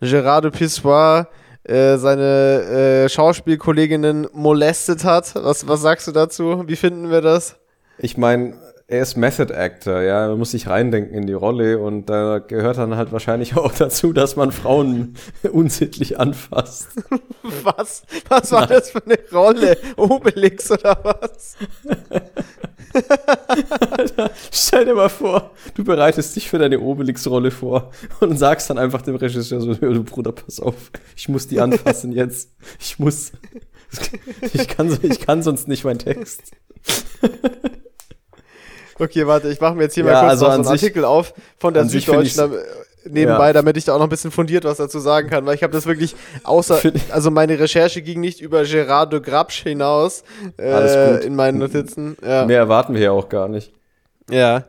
Gérard de Pissoir, äh, seine äh, Schauspielkolleginnen molestet hat? Was, was sagst du dazu? Wie finden wir das? Ich meine, er ist Method Actor, ja, man muss sich reindenken in die Rolle und da gehört dann halt wahrscheinlich auch dazu, dass man Frauen <laughs> unsittlich anfasst. <laughs> Was? Was war das für eine Rolle? Obelix oder was? <laughs> Stell dir mal vor, du bereitest dich für deine Obelix-Rolle vor und sagst dann einfach dem Regisseur so, "Hör, du Bruder, pass auf, ich muss die anfassen jetzt. Ich muss. Ich kann, ich kann sonst nicht meinen Text. Okay, warte, ich mache mir jetzt hier Ja, mal kurz also einen sich- Artikel auf von der Süddeutschen nebenbei, Ja. damit ich da auch noch ein bisschen fundiert was dazu sagen kann, weil ich habe das wirklich außer, also meine Recherche ging nicht über Gérard de Grapsch hinaus äh, Alles gut. in meinen Notizen. Ja. Mehr erwarten wir ja auch gar nicht. ja.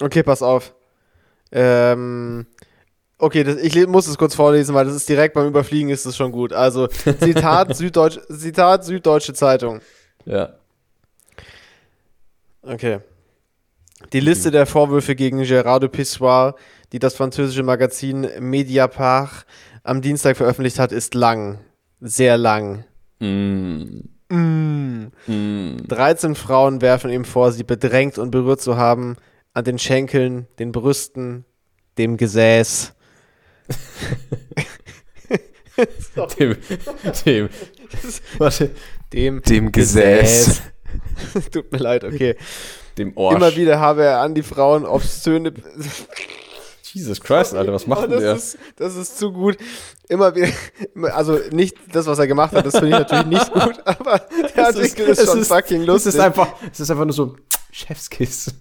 Okay, pass auf. Ähm, okay, das, ich muss es kurz vorlesen, weil das ist direkt beim Überfliegen ist es schon gut. Also Zitat, <laughs> Süddeutsch, Zitat Süddeutsche Zeitung. Ja. Okay. Die Liste der Vorwürfe gegen Gérard de Pissoir, die das französische Magazin Mediapart am Dienstag veröffentlicht hat, ist lang. Sehr lang. Mm. Mm. Mm. 13 Frauen werfen ihm vor, sie bedrängt und berührt zu haben an den Schenkeln, den Brüsten, dem Gesäß. <laughs> Dem, dem, <laughs> warte, Dem, dem Gesäß, <laughs> Tut mir leid, okay. dem Orsch. Immer wieder habe er an die Frauen obszöne. Jesus Christ, Alter, was macht Oh, denn das der? Ist, das ist zu gut. Immer wieder, also nicht das, was er gemacht hat, das finde ich natürlich nicht gut, <laughs> aber der Es ist- Artikel ist, es schon ist- fucking Es lustig. ist einfach, es ist einfach nur so Chefskiss.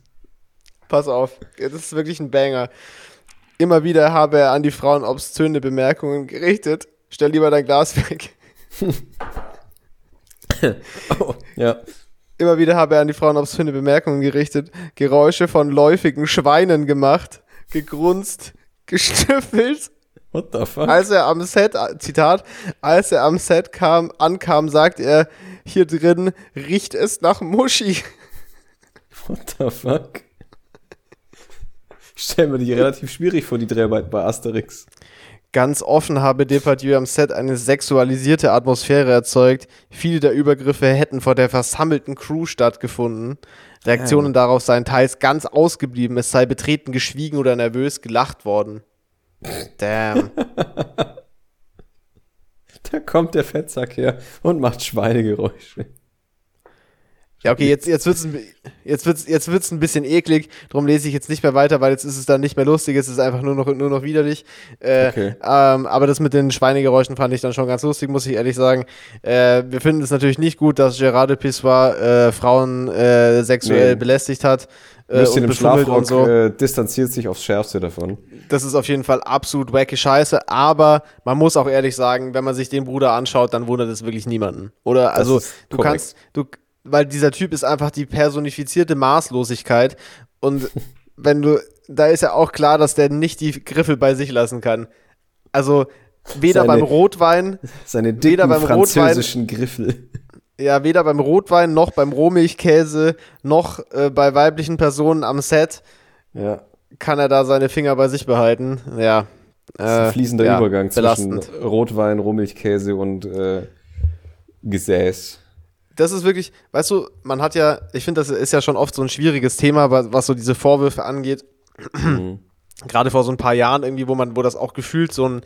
Pass auf, das ist wirklich ein Banger. Immer wieder habe er an die Frauen obszöne Bemerkungen gerichtet. Stell lieber dein Glas weg. <laughs> oh, ja. Immer wieder habe er an die Frauen obszöne Bemerkungen gerichtet, Geräusche von läufigen Schweinen gemacht, gegrunzt, <laughs> gestüffelt. What the fuck? Als er am Set, Zitat, als er am Set kam, ankam, sagt er, hier drin riecht es nach Muschi. <laughs> What the fuck? Ich stelle mir die relativ schwierig vor, die Dreharbeit bei Asterix. Ganz offen habe Depardieu am Set eine sexualisierte Atmosphäre erzeugt. Viele der Übergriffe hätten vor der versammelten Crew stattgefunden. Reaktionen Ja. darauf seien teils ganz ausgeblieben. Es sei betreten geschwiegen oder nervös gelacht worden. Damn. <laughs> Da kommt der Fettsack her und macht Schweinegeräusche. Ja, okay, jetzt, jetzt wird's, ein- jetzt wird's, jetzt wird's ein bisschen eklig. Darum lese ich jetzt nicht mehr weiter, weil jetzt ist es dann nicht mehr lustig. Es ist einfach nur noch, nur noch widerlich. Äh, Okay. ähm, aber das mit den Schweinegeräuschen fand ich dann schon ganz lustig, muss ich ehrlich sagen. Äh, wir finden es natürlich nicht gut, dass Gerard de Pissoir äh, Frauen äh, sexuell Nee. belästigt hat. Äh, und im Schlafrock und so. äh, distanziert sich aufs Schärfste davon. Das ist auf jeden Fall absolut wacky Scheiße, aber man muss auch ehrlich sagen, wenn man sich den Bruder anschaut, dann wundert es wirklich niemanden. Oder also du korrekt. kannst, du, weil dieser Typ ist einfach die personifizierte Maßlosigkeit und <laughs> wenn du, da ist ja auch klar, dass der nicht die Griffel bei sich lassen kann. Also weder Seine- beim Rotwein, Seine Weder dicken beim Rotwein- französischen Griffel. ja weder beim Rotwein noch beim Rohmilchkäse noch äh, bei weiblichen Personen am Set Ja. kann er da seine Finger bei sich behalten. Ja. Das ist ein äh, fließender ja, Übergang belastend. zwischen Rotwein, Rohmilchkäse und äh, Gesäß. Das ist wirklich, weißt du, man hat ja, ich finde, das ist ja schon oft so ein schwieriges Thema, was, so diese Vorwürfe angeht. Mhm. Gerade vor so ein paar Jahren irgendwie, wo man, wo das auch gefühlt so ein,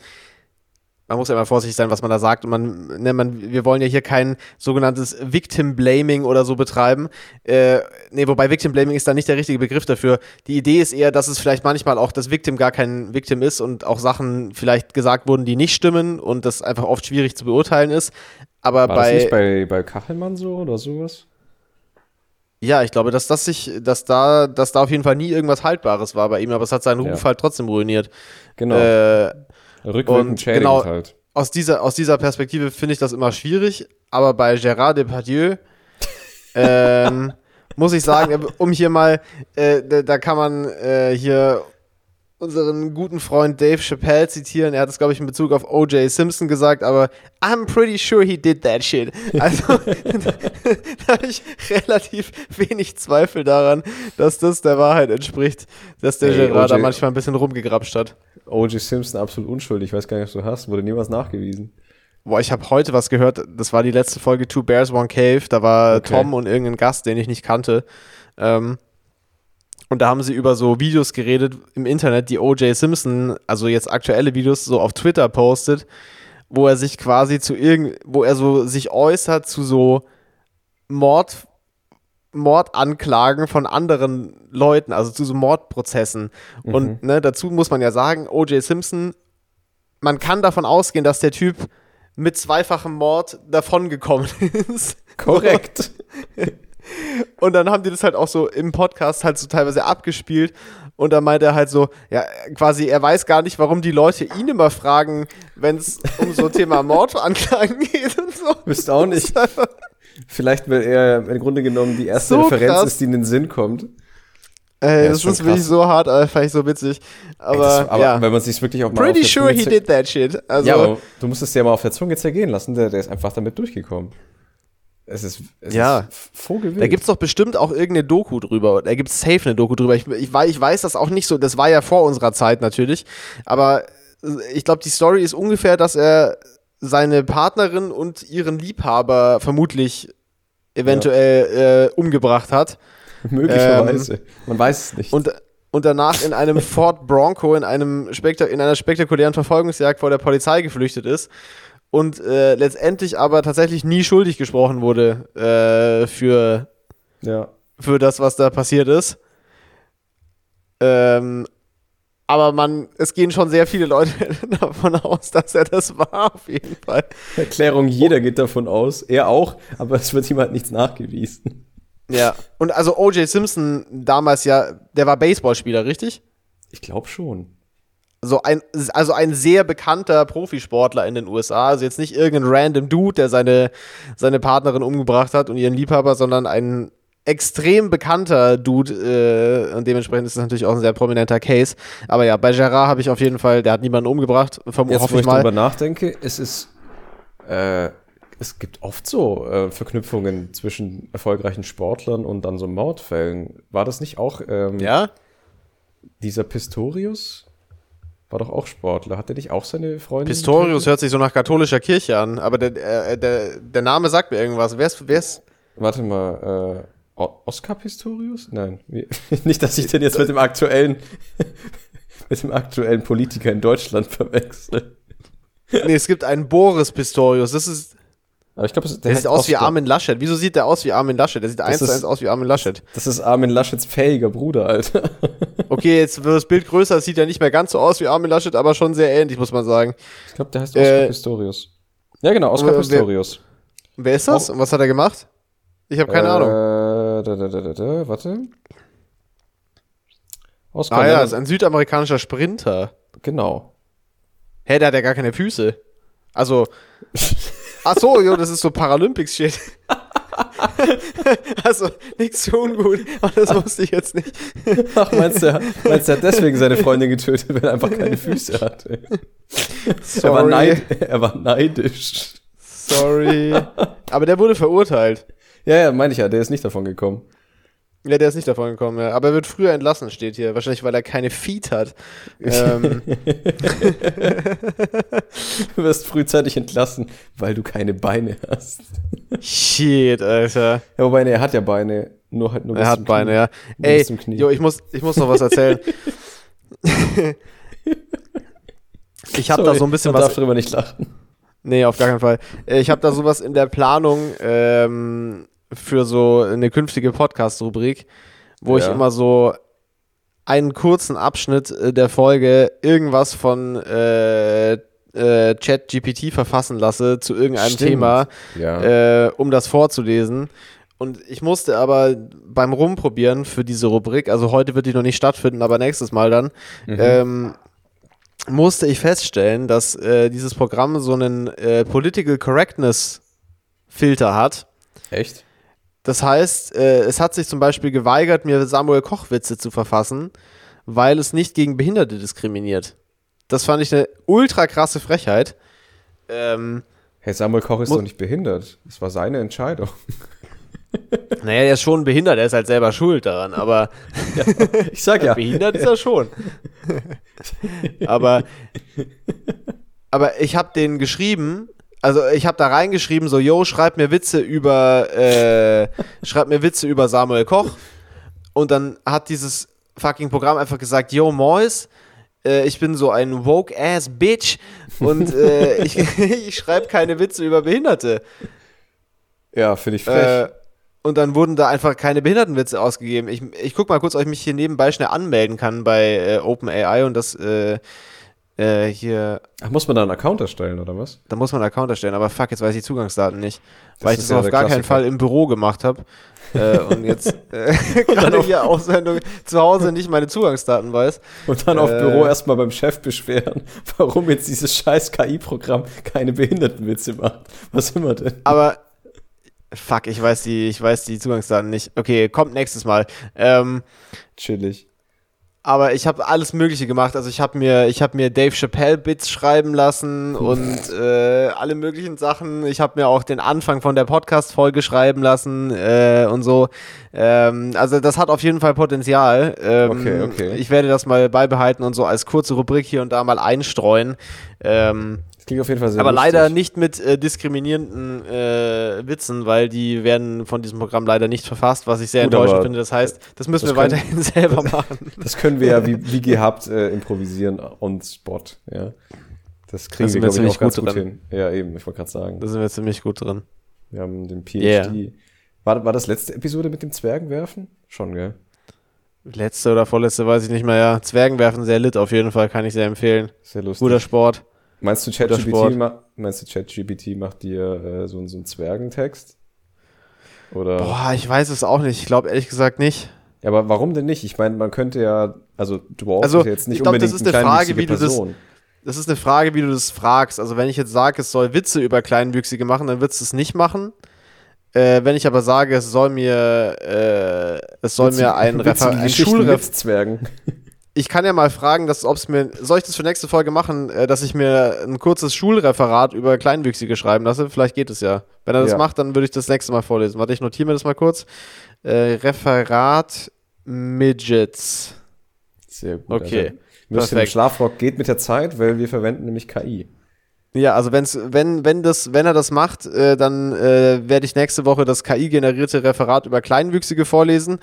man muss ja immer vorsichtig sein, was man da sagt. Und man, ne, man, wir wollen ja hier kein sogenanntes Victim Blaming oder so betreiben. Äh, nee, wobei Victim Blaming ist da nicht der richtige Begriff dafür. Die Idee ist eher, dass es vielleicht manchmal auch das Victim gar kein Victim ist und auch Sachen vielleicht gesagt wurden, die nicht stimmen und das einfach oft schwierig zu beurteilen ist. Aber War bei, das nicht bei, bei Kachelmann so oder sowas? Ja, ich glaube, dass das sich, dass da, dass da auf jeden Fall nie irgendwas Haltbares war bei ihm, aber es hat seinen Ja. Ruf halt trotzdem ruiniert. Genau. Äh, Rückwirkend genau- halt. aus dieser, aus dieser Perspektive finde ich das immer schwierig, aber bei Gérard Depardieu <laughs> ähm, muss ich sagen, um hier mal, äh, da, da kann man äh, hier unseren guten Freund Dave Chappelle zitieren. Er hat es, glaube ich, in Bezug auf O.J. Simpson gesagt, aber I'm pretty sure he did that shit. Also, <laughs> da habe ich relativ wenig Zweifel daran, dass das der Wahrheit entspricht, dass der Ey, Gerard da manchmal ein bisschen rumgegrapscht hat. O.J. Simpson absolut unschuldig. Ich weiß gar nicht, was du hast. Wurde niemals nachgewiesen. Boah, ich habe heute was gehört, das war die letzte Folge Two Bears, One Cave, da war Okay. Tom und irgendein Gast, den ich nicht kannte. Ähm, und da haben sie über so Videos geredet im Internet, die O.J. Simpson, also jetzt aktuelle Videos, so auf Twitter postet, wo er sich quasi zu irgend, wo er so sich äußert zu so Mord, Mordanklagen von anderen Leuten, also zu so Mordprozessen. Und ne, dazu muss man ja sagen, O.J. Simpson, man kann davon ausgehen, dass der Typ mit zweifachem Mord davongekommen <laughs> ist. Korrekt. <laughs> Und dann haben die das halt auch so im Podcast halt so teilweise abgespielt. Und dann meint er halt so, ja, quasi, er weiß gar nicht, warum die Leute ihn immer fragen, wenn es um so Thema <laughs> Mordanklagen geht und so. Wisst auch nicht. Vielleicht, weil er im Grunde genommen die erste So Referenz krass. ist, die in den Sinn kommt. Ey, Ja, das ist ist wirklich so hart, aber fand ich so witzig. Aber, Ey, das, aber ja, wenn man sich wirklich auch mal pretty sure he did that shit. Also, ja, aber du musst es dir mal auf der Zunge zergehen lassen. Der, der ist einfach damit durchgekommen. Es ist, es Ja. ist vogelwild. Da gibt's doch bestimmt auch irgendeine Doku drüber. Da gibt's safe eine Doku drüber. Ich, ich, ich weiß das auch nicht so. Das war ja vor unserer Zeit natürlich. Aber äh, ich glaube, die Story ist ungefähr, dass er seine Partnerin und ihren Liebhaber vermutlich eventuell äh, umgebracht hat. <laughs> Möglicherweise. man weiß es nicht. Und, und danach in einem Ford Bronco in, einem Spekta in einer spektakulären Verfolgungsjagd vor der Polizei geflüchtet ist. Und äh, letztendlich aber tatsächlich nie schuldig gesprochen wurde äh, für ja. für das, was da passiert ist. Ähm, aber man, es gehen schon sehr viele Leute <laughs> davon aus, dass er das war, auf jeden Fall. Erklärung, jeder geht davon aus. Er auch, aber es wird ihm halt nichts nachgewiesen. Ja. Und also O.J. Simpson damals ja, der war Baseballspieler, richtig? Ich glaube schon. So ein, also ein sehr bekannter Profisportler in den USA. Also jetzt nicht irgendein random Dude, der seine, seine Partnerin umgebracht hat und ihren Liebhaber, sondern ein extrem bekannter Dude äh, und dementsprechend ist es natürlich auch ein sehr prominenter Case. Aber ja, bei Gerard habe ich auf jeden Fall, der hat niemanden umgebracht, verm Jetzt, hoffe wo ich, ich mal. darüber nachdenke, es ist, äh, es gibt oft so äh, Verknüpfungen zwischen erfolgreichen Sportlern und dann so Mordfällen. War das nicht auch ähm, ja? dieser Pistorius? War doch auch Sportler. Hat der nicht auch seine Freundin? Pistorius hört sich so nach katholischer Kirche an, aber der, äh, der, der Name sagt mir irgendwas. Wer ist, wer ist? Warte mal, äh, Oscar Pistorius? Nein. <laughs> Nicht, dass ich den jetzt mit dem aktuellen, <laughs> mit dem aktuellen Politiker in Deutschland verwechsel. Nee, es gibt einen Boris Pistorius. Das ist. Aber ich glaube, der, der sieht aus Oscar. wie Armin Laschet. Wieso sieht der aus wie Armin Laschet? Der sieht eins zu eins aus wie Armin Laschet. Das ist Armin Laschets fähiger Bruder, Alter. <laughs> Okay, jetzt wird das Bild größer. Es sieht ja nicht mehr ganz so aus wie Armin Laschet, aber schon sehr ähnlich, muss man sagen. Ich glaube, der heißt Oscar äh, Pistorius. Ja, genau, Oscar äh, Pistorius. Wer, wer ist das? Und was hat er gemacht? Ich habe keine äh, Ahnung. Da, da, da, da, warte. Oscar ah ja, ist ein südamerikanischer Sprinter. Genau. Hä, der hat ja gar keine Füße. Also. <laughs> Ach so, jo, das ist so Paralympics-Shit. <laughs> also, nichts so ungut, aber das wusste ich jetzt nicht. Ach, meinst du, meinst du, er hat deswegen seine Freundin getötet, weil er einfach keine Füße hatte? <laughs> Sorry. Er war, neid, er war neidisch. Sorry. Aber der wurde verurteilt. Ja, ja, meine ich ja, der ist nicht davon gekommen. Ja, der ist nicht davon gekommen, ja. Aber er wird früher entlassen, steht hier. Wahrscheinlich, weil er keine Feet hat. ähm. <laughs> du wirst frühzeitig entlassen, weil du keine Beine hast. Shit, Alter. Ja, wobei, nee, er hat ja Beine. Nur halt nur Er hat Beine, ja. Ey, jo, ich muss, ich muss noch was erzählen. <laughs> ich habe da so ein bisschen man was. darf darüber nicht lachen. Nee, auf gar keinen Fall. Ich habe da sowas in der Planung ähm, für so eine künftige Podcast-Rubrik, wo ja. ich immer so einen kurzen Abschnitt äh, der Folge irgendwas von äh, äh, Chat-GPT verfassen lasse zu irgendeinem Stimmt. Thema, ja. äh, um das vorzulesen. Und ich musste aber beim Rumprobieren für diese Rubrik, also heute wird die noch nicht stattfinden, aber nächstes Mal dann, mhm. ähm, musste ich feststellen, dass äh, dieses Programm so einen äh, Political Correctness Filter hat. Echt? Das heißt, äh, es hat sich zum Beispiel geweigert, mir Samuel Koch-Witze zu verfassen, weil es nicht gegen Behinderte diskriminiert. Das fand ich eine ultra krasse Frechheit. Ähm, hey, Samuel Koch ist doch nicht behindert. Das war seine Entscheidung. <laughs> Naja, er ist schon behindert, er ist halt selber schuld daran, aber <laughs> ja, ich sag ja. <laughs> behindert ist er schon. aber, aber ich habe den geschrieben, also ich habe da reingeschrieben, so, yo, schreib mir Witze über, äh, schreib mir Witze über Samuel Koch. Und dann hat dieses fucking Programm einfach gesagt, yo, Mois, äh, ich bin so ein woke-ass Bitch und äh, <laughs> ich, ich schreibe keine Witze über Behinderte. Ja, finde ich frech. Äh, und dann wurden da einfach keine Behindertenwitze ausgegeben. Ich, ich guck mal kurz, ob ich mich hier nebenbei schnell anmelden kann bei äh, OpenAI und das äh, hier. Ach, muss man da einen Account erstellen, oder was? Da muss man einen Account erstellen, aber fuck, jetzt weiß ich die Zugangsdaten nicht. Das weil ich das ja auf gar Klassiker. keinen Fall im Büro gemacht habe. äh, <laughs> und jetzt äh, <laughs> gerade hier Aussendung zu Hause nicht meine Zugangsdaten weiß. Und dann auf äh, Büro erstmal beim Chef beschweren, <laughs> warum jetzt dieses scheiß KI-Programm keine Behindertenwitze macht. Was immer denn? Aber Fuck, ich weiß die, ich weiß die Zugangsdaten nicht. Okay, kommt nächstes Mal. Ähm, Chillig. Aber ich habe alles Mögliche gemacht. Also ich habe mir, ich habe mir Dave Chappelle Bits schreiben lassen und äh, alle möglichen Sachen. Ich habe mir auch den Anfang von der Podcast-Folge schreiben lassen äh, und so. Ähm, also das hat auf jeden Fall Potenzial. Ähm, okay, okay. Ich werde das mal beibehalten und so als kurze Rubrik hier und da mal einstreuen. Ähm, Klingt auf jeden Fall sehr Aber lustig. leider nicht mit äh, diskriminierenden äh, Witzen, weil die werden von diesem Programm leider nicht verfasst, was ich sehr Gut, enttäuschend finde. Das heißt, das müssen das wir können, weiterhin <laughs> selber machen. Das können wir ja wie, <laughs> wie gehabt äh, improvisieren on spot. Ja. Das kriegen das wir, glaube ich, auch ganz gut, gut hin. Ja, eben, ich wollte gerade sagen. Da sind wir ziemlich gut drin. Wir haben den PhD. Yeah. War, war das letzte Episode mit dem Zwergenwerfen? Schon, gell? Letzte oder vorletzte weiß ich nicht mehr, ja. Zwergenwerfen sehr lit auf jeden Fall, kann ich sehr empfehlen. Sehr lustig. Guter Sport. Meinst du, ChatGPT ma meinst du, ChatGPT macht dir äh, so, so einen Zwergentext? Oder? Boah, ich weiß es auch nicht. Ich glaube ehrlich gesagt nicht. Ja, aber warum denn nicht? Ich meine, man könnte ja, also du brauchst Also, jetzt nicht ich glaub, unbedingt das ist eine Frage, wie du das- Person. Das ist eine Frage, wie du das fragst. Also, wenn ich jetzt sage, es soll Witze über Kleinwüchsige machen, dann wird es das nicht machen. Äh, wenn ich aber sage, es soll mir, äh, es soll mir ein, <laughs> Refer ein Geschichten Schulref mit Zwergen. Ich kann ja mal fragen, dass, ob es mir, soll ich das für nächste Folge machen, äh, dass ich mir ein kurzes Schulreferat über Kleinwüchsige schreiben lasse? Vielleicht geht es ja. Wenn er das Ja. macht, dann würde ich das nächste Mal vorlesen. Warte, ich notiere mir das mal kurz. Äh, Referat Midgets. Sehr gut. Okay, Also, im perfekt. Schlafrock geht mit der Zeit, weil wir verwenden nämlich KI. Ja, also wenn's, wenn, wenn, das, wenn er das macht, äh, dann äh, werde ich nächste Woche das KI-generierte Referat über Kleinwüchsige vorlesen.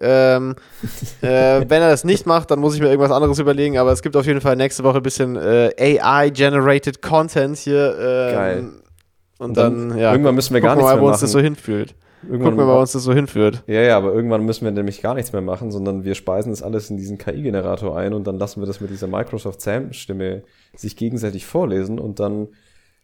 Ähm, <laughs> äh, wenn er das nicht macht, dann muss ich mir irgendwas anderes überlegen, aber es gibt auf jeden Fall nächste Woche ein bisschen äh, AI-generated Content hier. ähm, Geil. Und dann, ja. irgendwann müssen wir gar nichts mal, mehr wo machen. uns das so hinführt. Irgendwann Gucken wir mal, wo uns das so hinführt. Ja, ja, aber irgendwann müssen wir nämlich gar nichts mehr machen, sondern wir speisen das alles in diesen KI-Generator ein und dann lassen wir das mit dieser Microsoft Sam-Stimme sich gegenseitig vorlesen und dann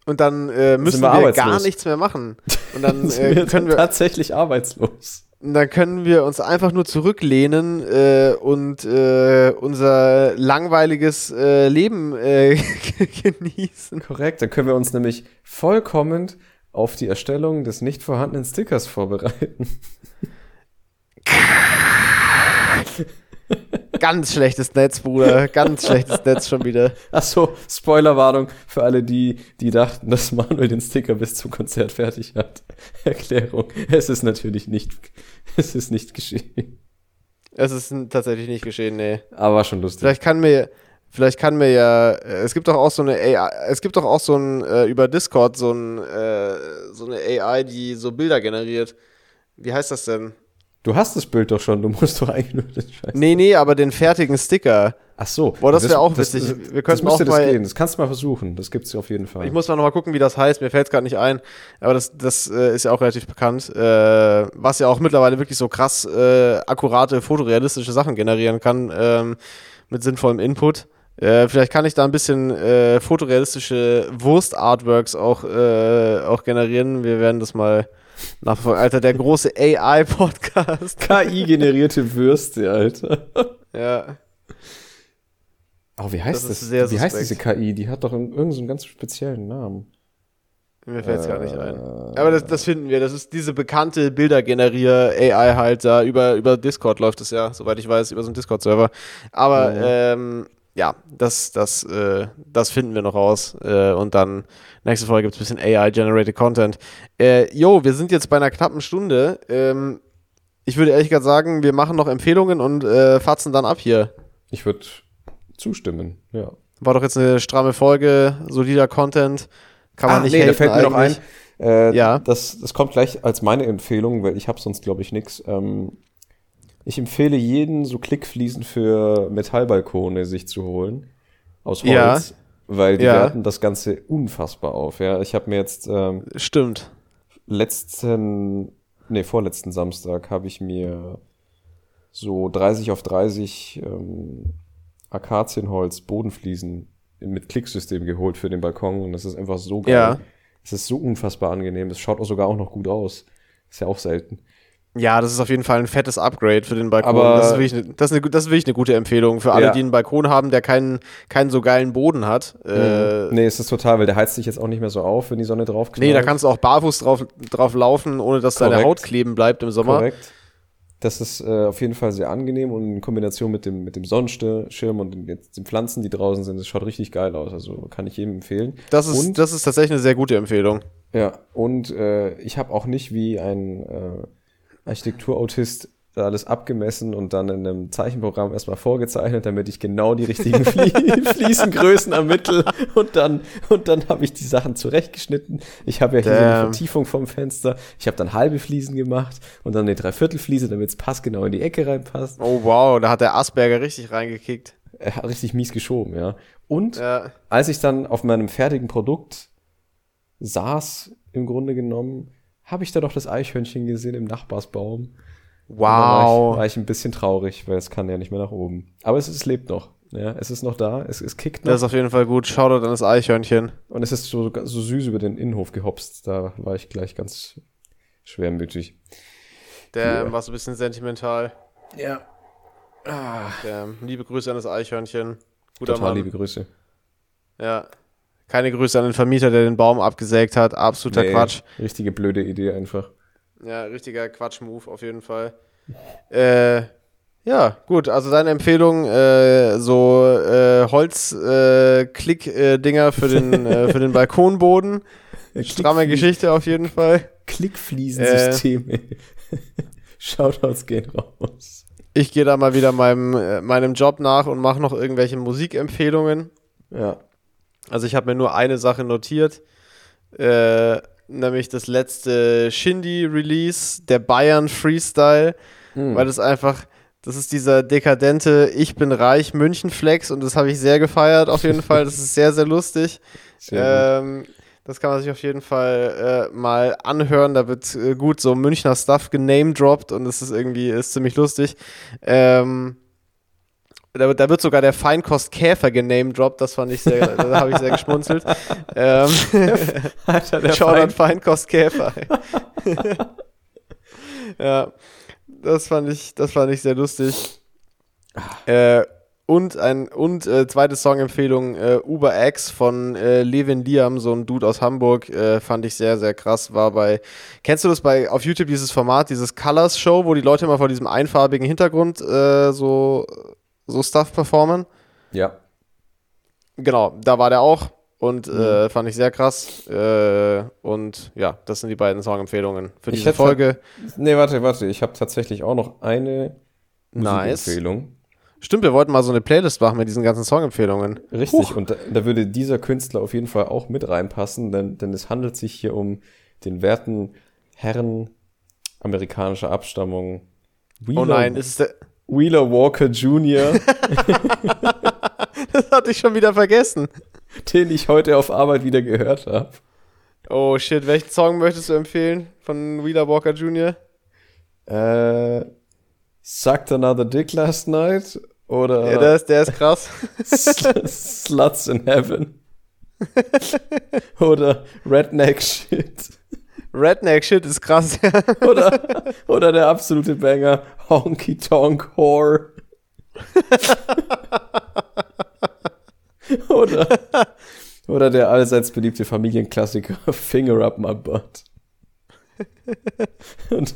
Und dann äh, müssen wir wir, gar nichts mehr machen. Und <laughs> dann sind äh, wir können wir tatsächlich arbeitslos. dann können wir uns einfach nur zurücklehnen äh, und äh, unser langweiliges äh, Leben äh, <laughs> genießen. Korrekt, dann können wir uns nämlich vollkommen auf die Erstellung des nicht vorhandenen Stickers vorbereiten. <laughs> Ganz schlechtes Netz, Bruder. Ganz schlechtes Netz schon wieder. Achso, Spoilerwarnung für alle, die, die dachten, dass Manuel den Sticker bis zum Konzert fertig hat. <laughs> Erklärung. Es ist natürlich nicht, es ist nicht geschehen. Es ist tatsächlich nicht geschehen, nee. Aber war schon lustig. Vielleicht kann mir, vielleicht kann mir ja, äh, es gibt doch auch so eine AI, es gibt doch auch so ein, äh, über Discord so ein, äh, so eine AI, die so Bilder generiert. Wie heißt das denn? Du hast das Bild doch schon, du musst doch eigentlich nur den Scheiß. Nee, nee, aber den fertigen Sticker. Ach so. Boah, das wär auch das, witzig. Das, Wir das müsste auch das mal- gehen. Das kannst du mal versuchen. Das gibt's auf jeden Fall. Ich muss mal nochmal gucken, wie das heißt. Mir fällt es gerade nicht ein. Aber das, das äh, ist ja auch relativ bekannt. Äh, was ja auch mittlerweile wirklich so krass äh, akkurate, fotorealistische Sachen generieren kann. Ähm, mit sinnvollem Input. Äh, vielleicht kann ich da ein bisschen äh, fotorealistische Wurst-Artworks auch, äh, auch generieren. Wir werden das mal nachverfolgen. Alter, der große AI-Podcast. <laughs> KI-generierte Würste, Alter. ja. Oh, wie heißt Das das? wie heißt diese KI? Die hat doch einen- irgendeinen so ganz speziellen Namen. Mir fällt es gar nicht ein. Äh, Aber das, das finden wir. Das ist diese bekannte Bildergenerier-AI halt da. Über, über Discord läuft es ja, soweit ich weiß, über so einen Discord-Server. Aber Mhm. ähm, ja, das, das, äh, das finden wir noch raus. Äh, und dann nächste Folge gibt es ein bisschen AI-generated Content. Äh, jo, wir sind jetzt bei einer knappen Stunde. Ähm, ich würde ehrlich gesagt sagen, wir machen noch Empfehlungen und äh, fatzen dann ab hier. Ich würde zustimmen, ja. War doch jetzt eine stramme Folge, solider Content. Kann man Ah, nicht nee, da haten fällt mir noch ein. eigentlich. Äh, Ja. Das, das kommt gleich als meine Empfehlung, weil ich habe sonst, glaube ich, nichts. Ähm, ich empfehle jeden, so Klickfliesen für Metallbalkone sich zu holen. Aus Holz. Ja. Weil die Ja. werten das Ganze unfassbar auf. Ja, ich habe mir jetzt ähm, Stimmt. letzten, nee, vorletzten Samstag habe ich mir so 30 auf 30 ähm, Akazienholz Bodenfliesen mit Klicksystem geholt für den Balkon und das ist einfach so geil. Ja. Es ist so unfassbar angenehm. Es schaut auch sogar auch noch gut aus. Ist ja auch selten. Ja, das ist auf jeden Fall ein fettes Upgrade für den Balkon. Aber- das, ist wirklich eine, das, ist eine, das ist wirklich eine gute Empfehlung für alle, Ja. die einen Balkon haben, der keinen, keinen so geilen Boden hat. Äh, nee, es ist total, weil der heizt sich jetzt auch nicht mehr so auf, wenn die Sonne drauf nee, da kannst du auch barfuß drauf, drauf laufen, ohne dass deine Korrekt. Haut kleben bleibt im Sommer. Korrekt. Das ist äh, auf jeden Fall sehr angenehm und in Kombination mit dem, mit dem Sonnenschirm und den, den Pflanzen, die draußen sind, das schaut richtig geil aus. Also kann ich jedem empfehlen. Das ist, Und- das ist tatsächlich eine sehr gute Empfehlung. Ja, und äh, ich habe auch nicht wie ein äh, Architekturautist da alles abgemessen und dann in einem Zeichenprogramm erstmal vorgezeichnet, damit ich genau die richtigen Flie <laughs> Fliesengrößen ermittle und dann und dann habe ich die Sachen zurechtgeschnitten. Ich habe ja hier so eine Damn. Vertiefung vom Fenster. Ich habe dann halbe Fliesen gemacht und dann eine Dreiviertelfliese, damit es passgenau in die Ecke reinpasst. Oh wow, da hat der Asperger richtig reingekickt. Er hat richtig mies geschoben, ja. Und Ja. als ich dann auf meinem fertigen Produkt saß, im Grunde genommen, habe ich da doch das Eichhörnchen gesehen im Nachbarsbaum. Da War ich, Wow. war ich ein bisschen traurig, weil es kann ja nicht mehr nach oben. Aber es, es lebt noch. Ja, es ist noch da, es, es kickt noch. Das ist auf jeden Fall gut. Shoutout an das Eichhörnchen. und es ist so, so süß über den Innenhof gehopst. Da war ich gleich ganz schwermütig. Der Ja. war so ein bisschen sentimental. Ja. Der, liebe Grüße an das Eichhörnchen. Guter Total Mann. liebe Grüße. Ja. Keine Grüße an den Vermieter, der den Baum abgesägt hat. Absoluter Nee, Quatsch. Richtige blöde Idee einfach. Ja, richtiger Quatsch-Move auf jeden Fall. Äh, ja, gut. Also deine Empfehlung, äh, so äh, Holz-Klick-Dinger für, den, äh, <laughs> für den Balkonboden. Stramme Geschichte auf jeden Fall. Klickfliesensysteme. <laughs> Shoutouts gehen raus. Ich gehe da mal wieder meinem, äh, meinem Job nach und mache noch irgendwelche Musikempfehlungen. Ja. Also ich habe mir nur eine Sache notiert, äh, nämlich das letzte Shindy-Release, der Bayern Freestyle, Hm. weil das einfach, das ist dieser dekadente Ich bin reich München-Flex und das habe ich sehr gefeiert auf jeden Fall. Das ist sehr, sehr lustig. Sehr Ähm, das kann man sich auf jeden Fall äh, mal anhören. Da wird äh, gut so Münchner Stuff genamedroppt und das ist irgendwie ist ziemlich lustig. Ähm, da, wird- da wird sogar der Feinkost Käfer genamedroppt. Das fand ich sehr, da habe ich sehr geschmunzelt. <laughs> Ähm. Alter, der Feind. Feinkost Käfer. <laughs> ja, das fand ich, das fand ich sehr lustig. Äh, und ein und äh, zweite Songempfehlung äh, Uber X von äh, Levin Liam, so ein Dude aus Hamburg, äh, fand ich sehr sehr krass. War bei kennst du das bei auf YouTube dieses Format, dieses Colors Show, wo die Leute immer vor diesem einfarbigen Hintergrund äh, so so Stuff performen? Ja. Genau, da war der auch und äh, fand ich sehr krass. Äh, und ja, das sind die beiden Songempfehlungen für Ich diese Folge. Nee, warte, warte. Ich habe tatsächlich auch noch eine Nice. Empfehlung. Stimmt, wir wollten mal so eine Playlist machen mit diesen ganzen Songempfehlungen. Richtig, und da, da würde dieser Künstler auf jeden Fall auch mit reinpassen, denn, denn es handelt sich hier um den werten Herren amerikanischer Abstammung. Wheeler, Oh nein, ist es der, Wheeler Walker Jr., <laughs> das hatte ich schon wieder vergessen. den ich heute auf Arbeit wieder gehört habe. Oh shit, welchen Song möchtest du empfehlen von Wheeler Walker Jr.? Äh, Sucked Another Dick Last Night oder Ja, der ist, der ist krass. Sl- Sluts in Heaven <laughs> oder Redneck Shit Redneck Shit ist krass. <laughs> oder, oder der absolute Banger Honky Tonk Whore <laughs> oder, oder der allseits beliebte Familienklassiker Finger Up My Butt. Und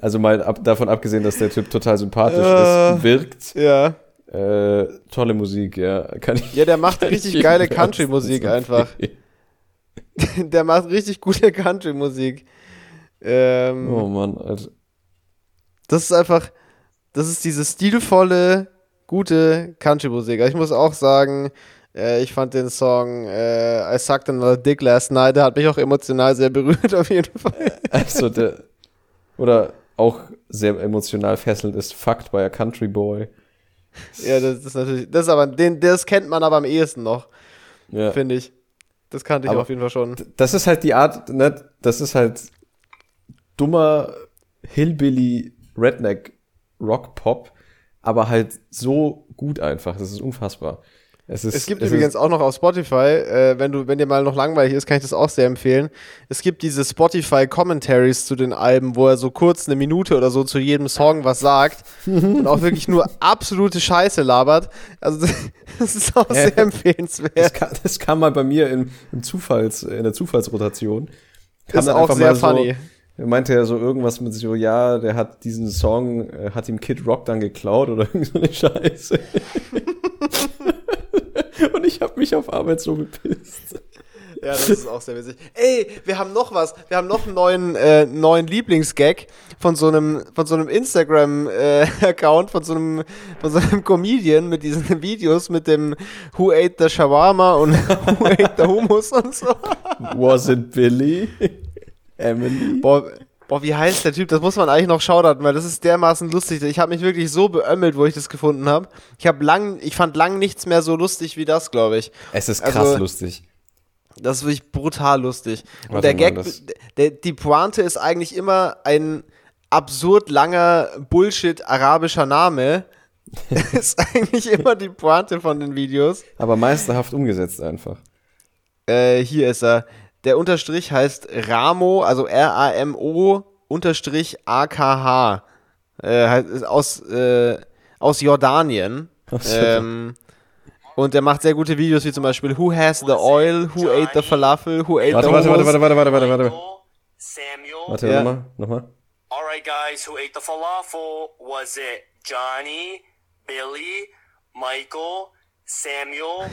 also mal ab, davon abgesehen, dass der Typ total sympathisch Äh. ist, wirkt, ja. äh, tolle Musik, ja. Kann ich, Ja, der macht richtig geile Country-Musik einfach. <laughs> Der macht richtig gute Country-Musik. Ähm, Oh Mann, Alter. Das ist einfach, das ist diese stilvolle, gute Country-Musik. Also Ich muss auch sagen, äh, ich fand den Song äh, I Sucked Another Dick Last Night, der hat mich auch emotional sehr berührt <laughs> auf jeden Fall. Also der, oder auch sehr emotional fesselnd ist Fucked by a Country Boy. Ja, das ist natürlich, das aber, den, das kennt man aber am ehesten noch, Ja. finde ich. Das kannte ich Aber- auf jeden Fall schon. Das ist halt die Art, ne, das ist halt dummer Hillbilly Redneck Rock Pop, aber halt so gut einfach. Das ist unfassbar. Es, ist, Es gibt es übrigens ist, auch noch auf Spotify, äh, wenn du, wenn dir mal noch langweilig ist, kann ich das auch sehr empfehlen. Es gibt diese Spotify Commentaries zu den Alben, wo er so kurz eine Minute oder so zu jedem Song was sagt <laughs> und auch wirklich nur absolute Scheiße labert. Also <laughs> das ist auch sehr das, empfehlenswert. kam, das kam mal bei mir im, im Zufalls, in der Zufallsrotation. Kam Ist auch sehr so- funny. Er meinte ja so irgendwas mit so, ja, der hat diesen Song, äh, hat ihm Kid Rock dann geklaut oder <laughs> irgend so eine Scheiße. Und ich habe mich auf Arbeit so bepisst. Ja, das ist auch sehr witzig. Ey, wir haben noch was. Wir haben noch einen neuen, äh, neuen Lieblingsgag von so einem, von so einem Instagram-Account, <laughs> von so einem, von so einem Comedian mit diesen <laughs> Videos mit dem Who ate the Shawarma und <laughs> Who ate the Hummus und so. Was it Billy? Emily? Boah, boah, wie heißt der Typ? Das muss man eigentlich noch shoutouten, weil das ist dermaßen lustig. Ich habe mich wirklich so beömmelt, wo ich das gefunden habe. Ich habe lang, ich fand lang nichts mehr so lustig wie das, glaube ich. Es ist krass Also- lustig. Das ist wirklich brutal lustig. Und Warte der mal, Gag, der, die Pointe ist eigentlich immer ein absurd langer Bullshit arabischer Name. <laughs> <laughs> ist eigentlich immer die Pointe von den Videos. Aber meisterhaft umgesetzt einfach. Äh, hier ist er. Der Unterstrich heißt Ramo, also R-A-M-O Unterstrich A-K-H. Äh, ist aus, äh, aus Jordanien. Ähm, und der macht sehr gute Videos, wie zum Beispiel Who has the oil? Who ate the falafel? Who ate Warte, the warte, warte, warte, warte, warte, warte, warte. Samuel. Warte, Ja. nochmal, nochmal. All right, guys, who ate the falafel? Was it Johnny, Billy, Michael, Samuel,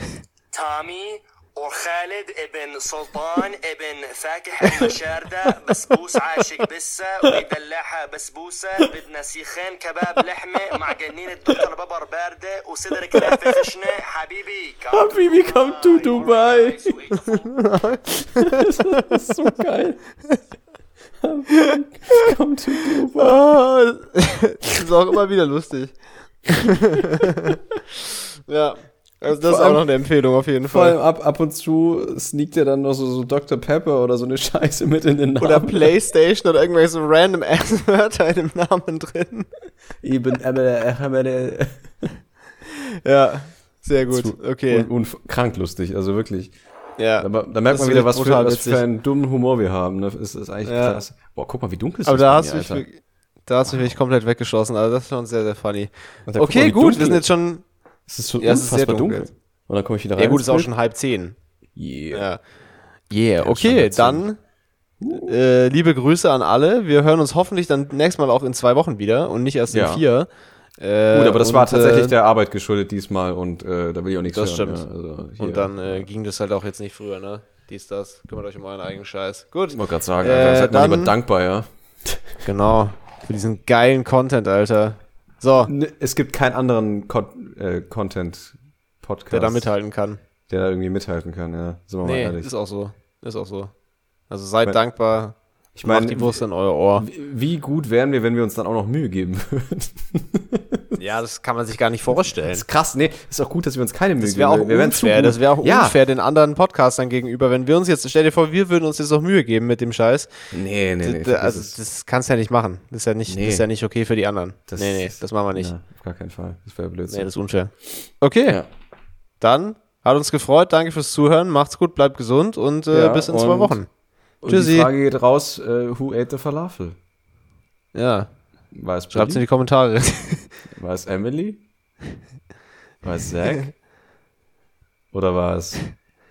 Tommy, وخالد ابن سلطان ابن فاكح المشاردة بسبوس عاشق بسة ويدلعها بسبوسة بدنا سيخين كباب لحمة مع جنينة دكتور بابر باردة وصدر كلافة خشنة حبيبي حبيبي كم تو دبي so geil. Komm zu دبي das ist auch immer wieder lustig. <laughs> ja. Also das ist auch allem- noch eine Empfehlung auf jeden Vor allem Fall. ab, ab und zu sneakt er dann noch so, so Dr. Pepper oder so eine <laughs> Scheiße mit in den Namen. Oder Playstation oder irgendwelche so random <laughs> Ass-Wörter in dem Namen drin. Eben, Ja, sehr gut. Zu- Okay. und, und krank lustig, also wirklich. ja. Aber da merkt man ist wieder, was für, was für einen dummen Humor wir haben. Ne? Das ist eigentlich Ja. krass. Boah, guck mal, wie dunkel es Aber ist. da bei hast, du mir, mich, Alter. wirklich- da hast du mich komplett weggeschossen. Also das ist schon sehr, sehr funny. Okay, gut, wir sind jetzt schon. Es ist schon Ja, es ist sehr unfassbar dunkel. dunkel. Und dann komme ich wieder rein. Ja, gut, ins ist auch schon halb zehn. Yeah. Ja. Yeah, okay, dann äh, liebe Grüße an alle. Wir hören uns hoffentlich dann nächstes Mal auch in zwei Wochen wieder und nicht erst in Ja. vier. Äh, Gut, aber das und, war tatsächlich äh, der Arbeit geschuldet diesmal und äh, da will ich auch nichts Das hören. stimmt. Ja, also. Und dann äh, ging das halt auch jetzt nicht früher, ne? Dies, das. Kümmert euch um euren eigenen Scheiß. Gut. Ich wollte gerade sagen, Äh, Alter, seid mal dann- lieber dankbar, ja. Genau. Für diesen geilen Content, Alter. So, Ne, Es gibt keinen anderen Con äh, Content-Podcast, der da mithalten kann. der da irgendwie mithalten kann, ja. Sind wir mal Nee, ehrlich. ist auch so. Ist auch so. Also seid mein- dankbar. Ich meine, die Wurst in euer Ohr. wie, gut wären wir, wenn wir uns dann auch noch Mühe geben würden? Ja, das kann man sich gar nicht Das vorstellen. ist krass. Nee, ist auch gut, dass wir uns keine Mühe Das geben. wäre auch wir unfair. Das wäre auch ja. unfair den anderen Podcastern gegenüber, wenn wir uns jetzt, stell dir vor, wir würden uns jetzt noch Mühe geben mit dem Scheiß. Nee, nee, nee. Also, das kannst du ja nicht machen. Das ist ja nicht, Nee. das ist ja nicht okay für die anderen. Das nee, nee, das machen wir nicht. Ja, auf gar keinen Fall. Das wäre Nee, Blödsinn. das ist unfair. Okay, Ja. dann hat uns gefreut. Danke fürs Zuhören. Macht's gut, bleibt gesund und äh, Ja, bis in zwei Wochen. Und Tschüssi. die Frage geht raus, äh, who ate the Falafel? Ja, War es schreibt's in die Kommentare. <laughs> War es Emily? War es Zach? <laughs> Oder war es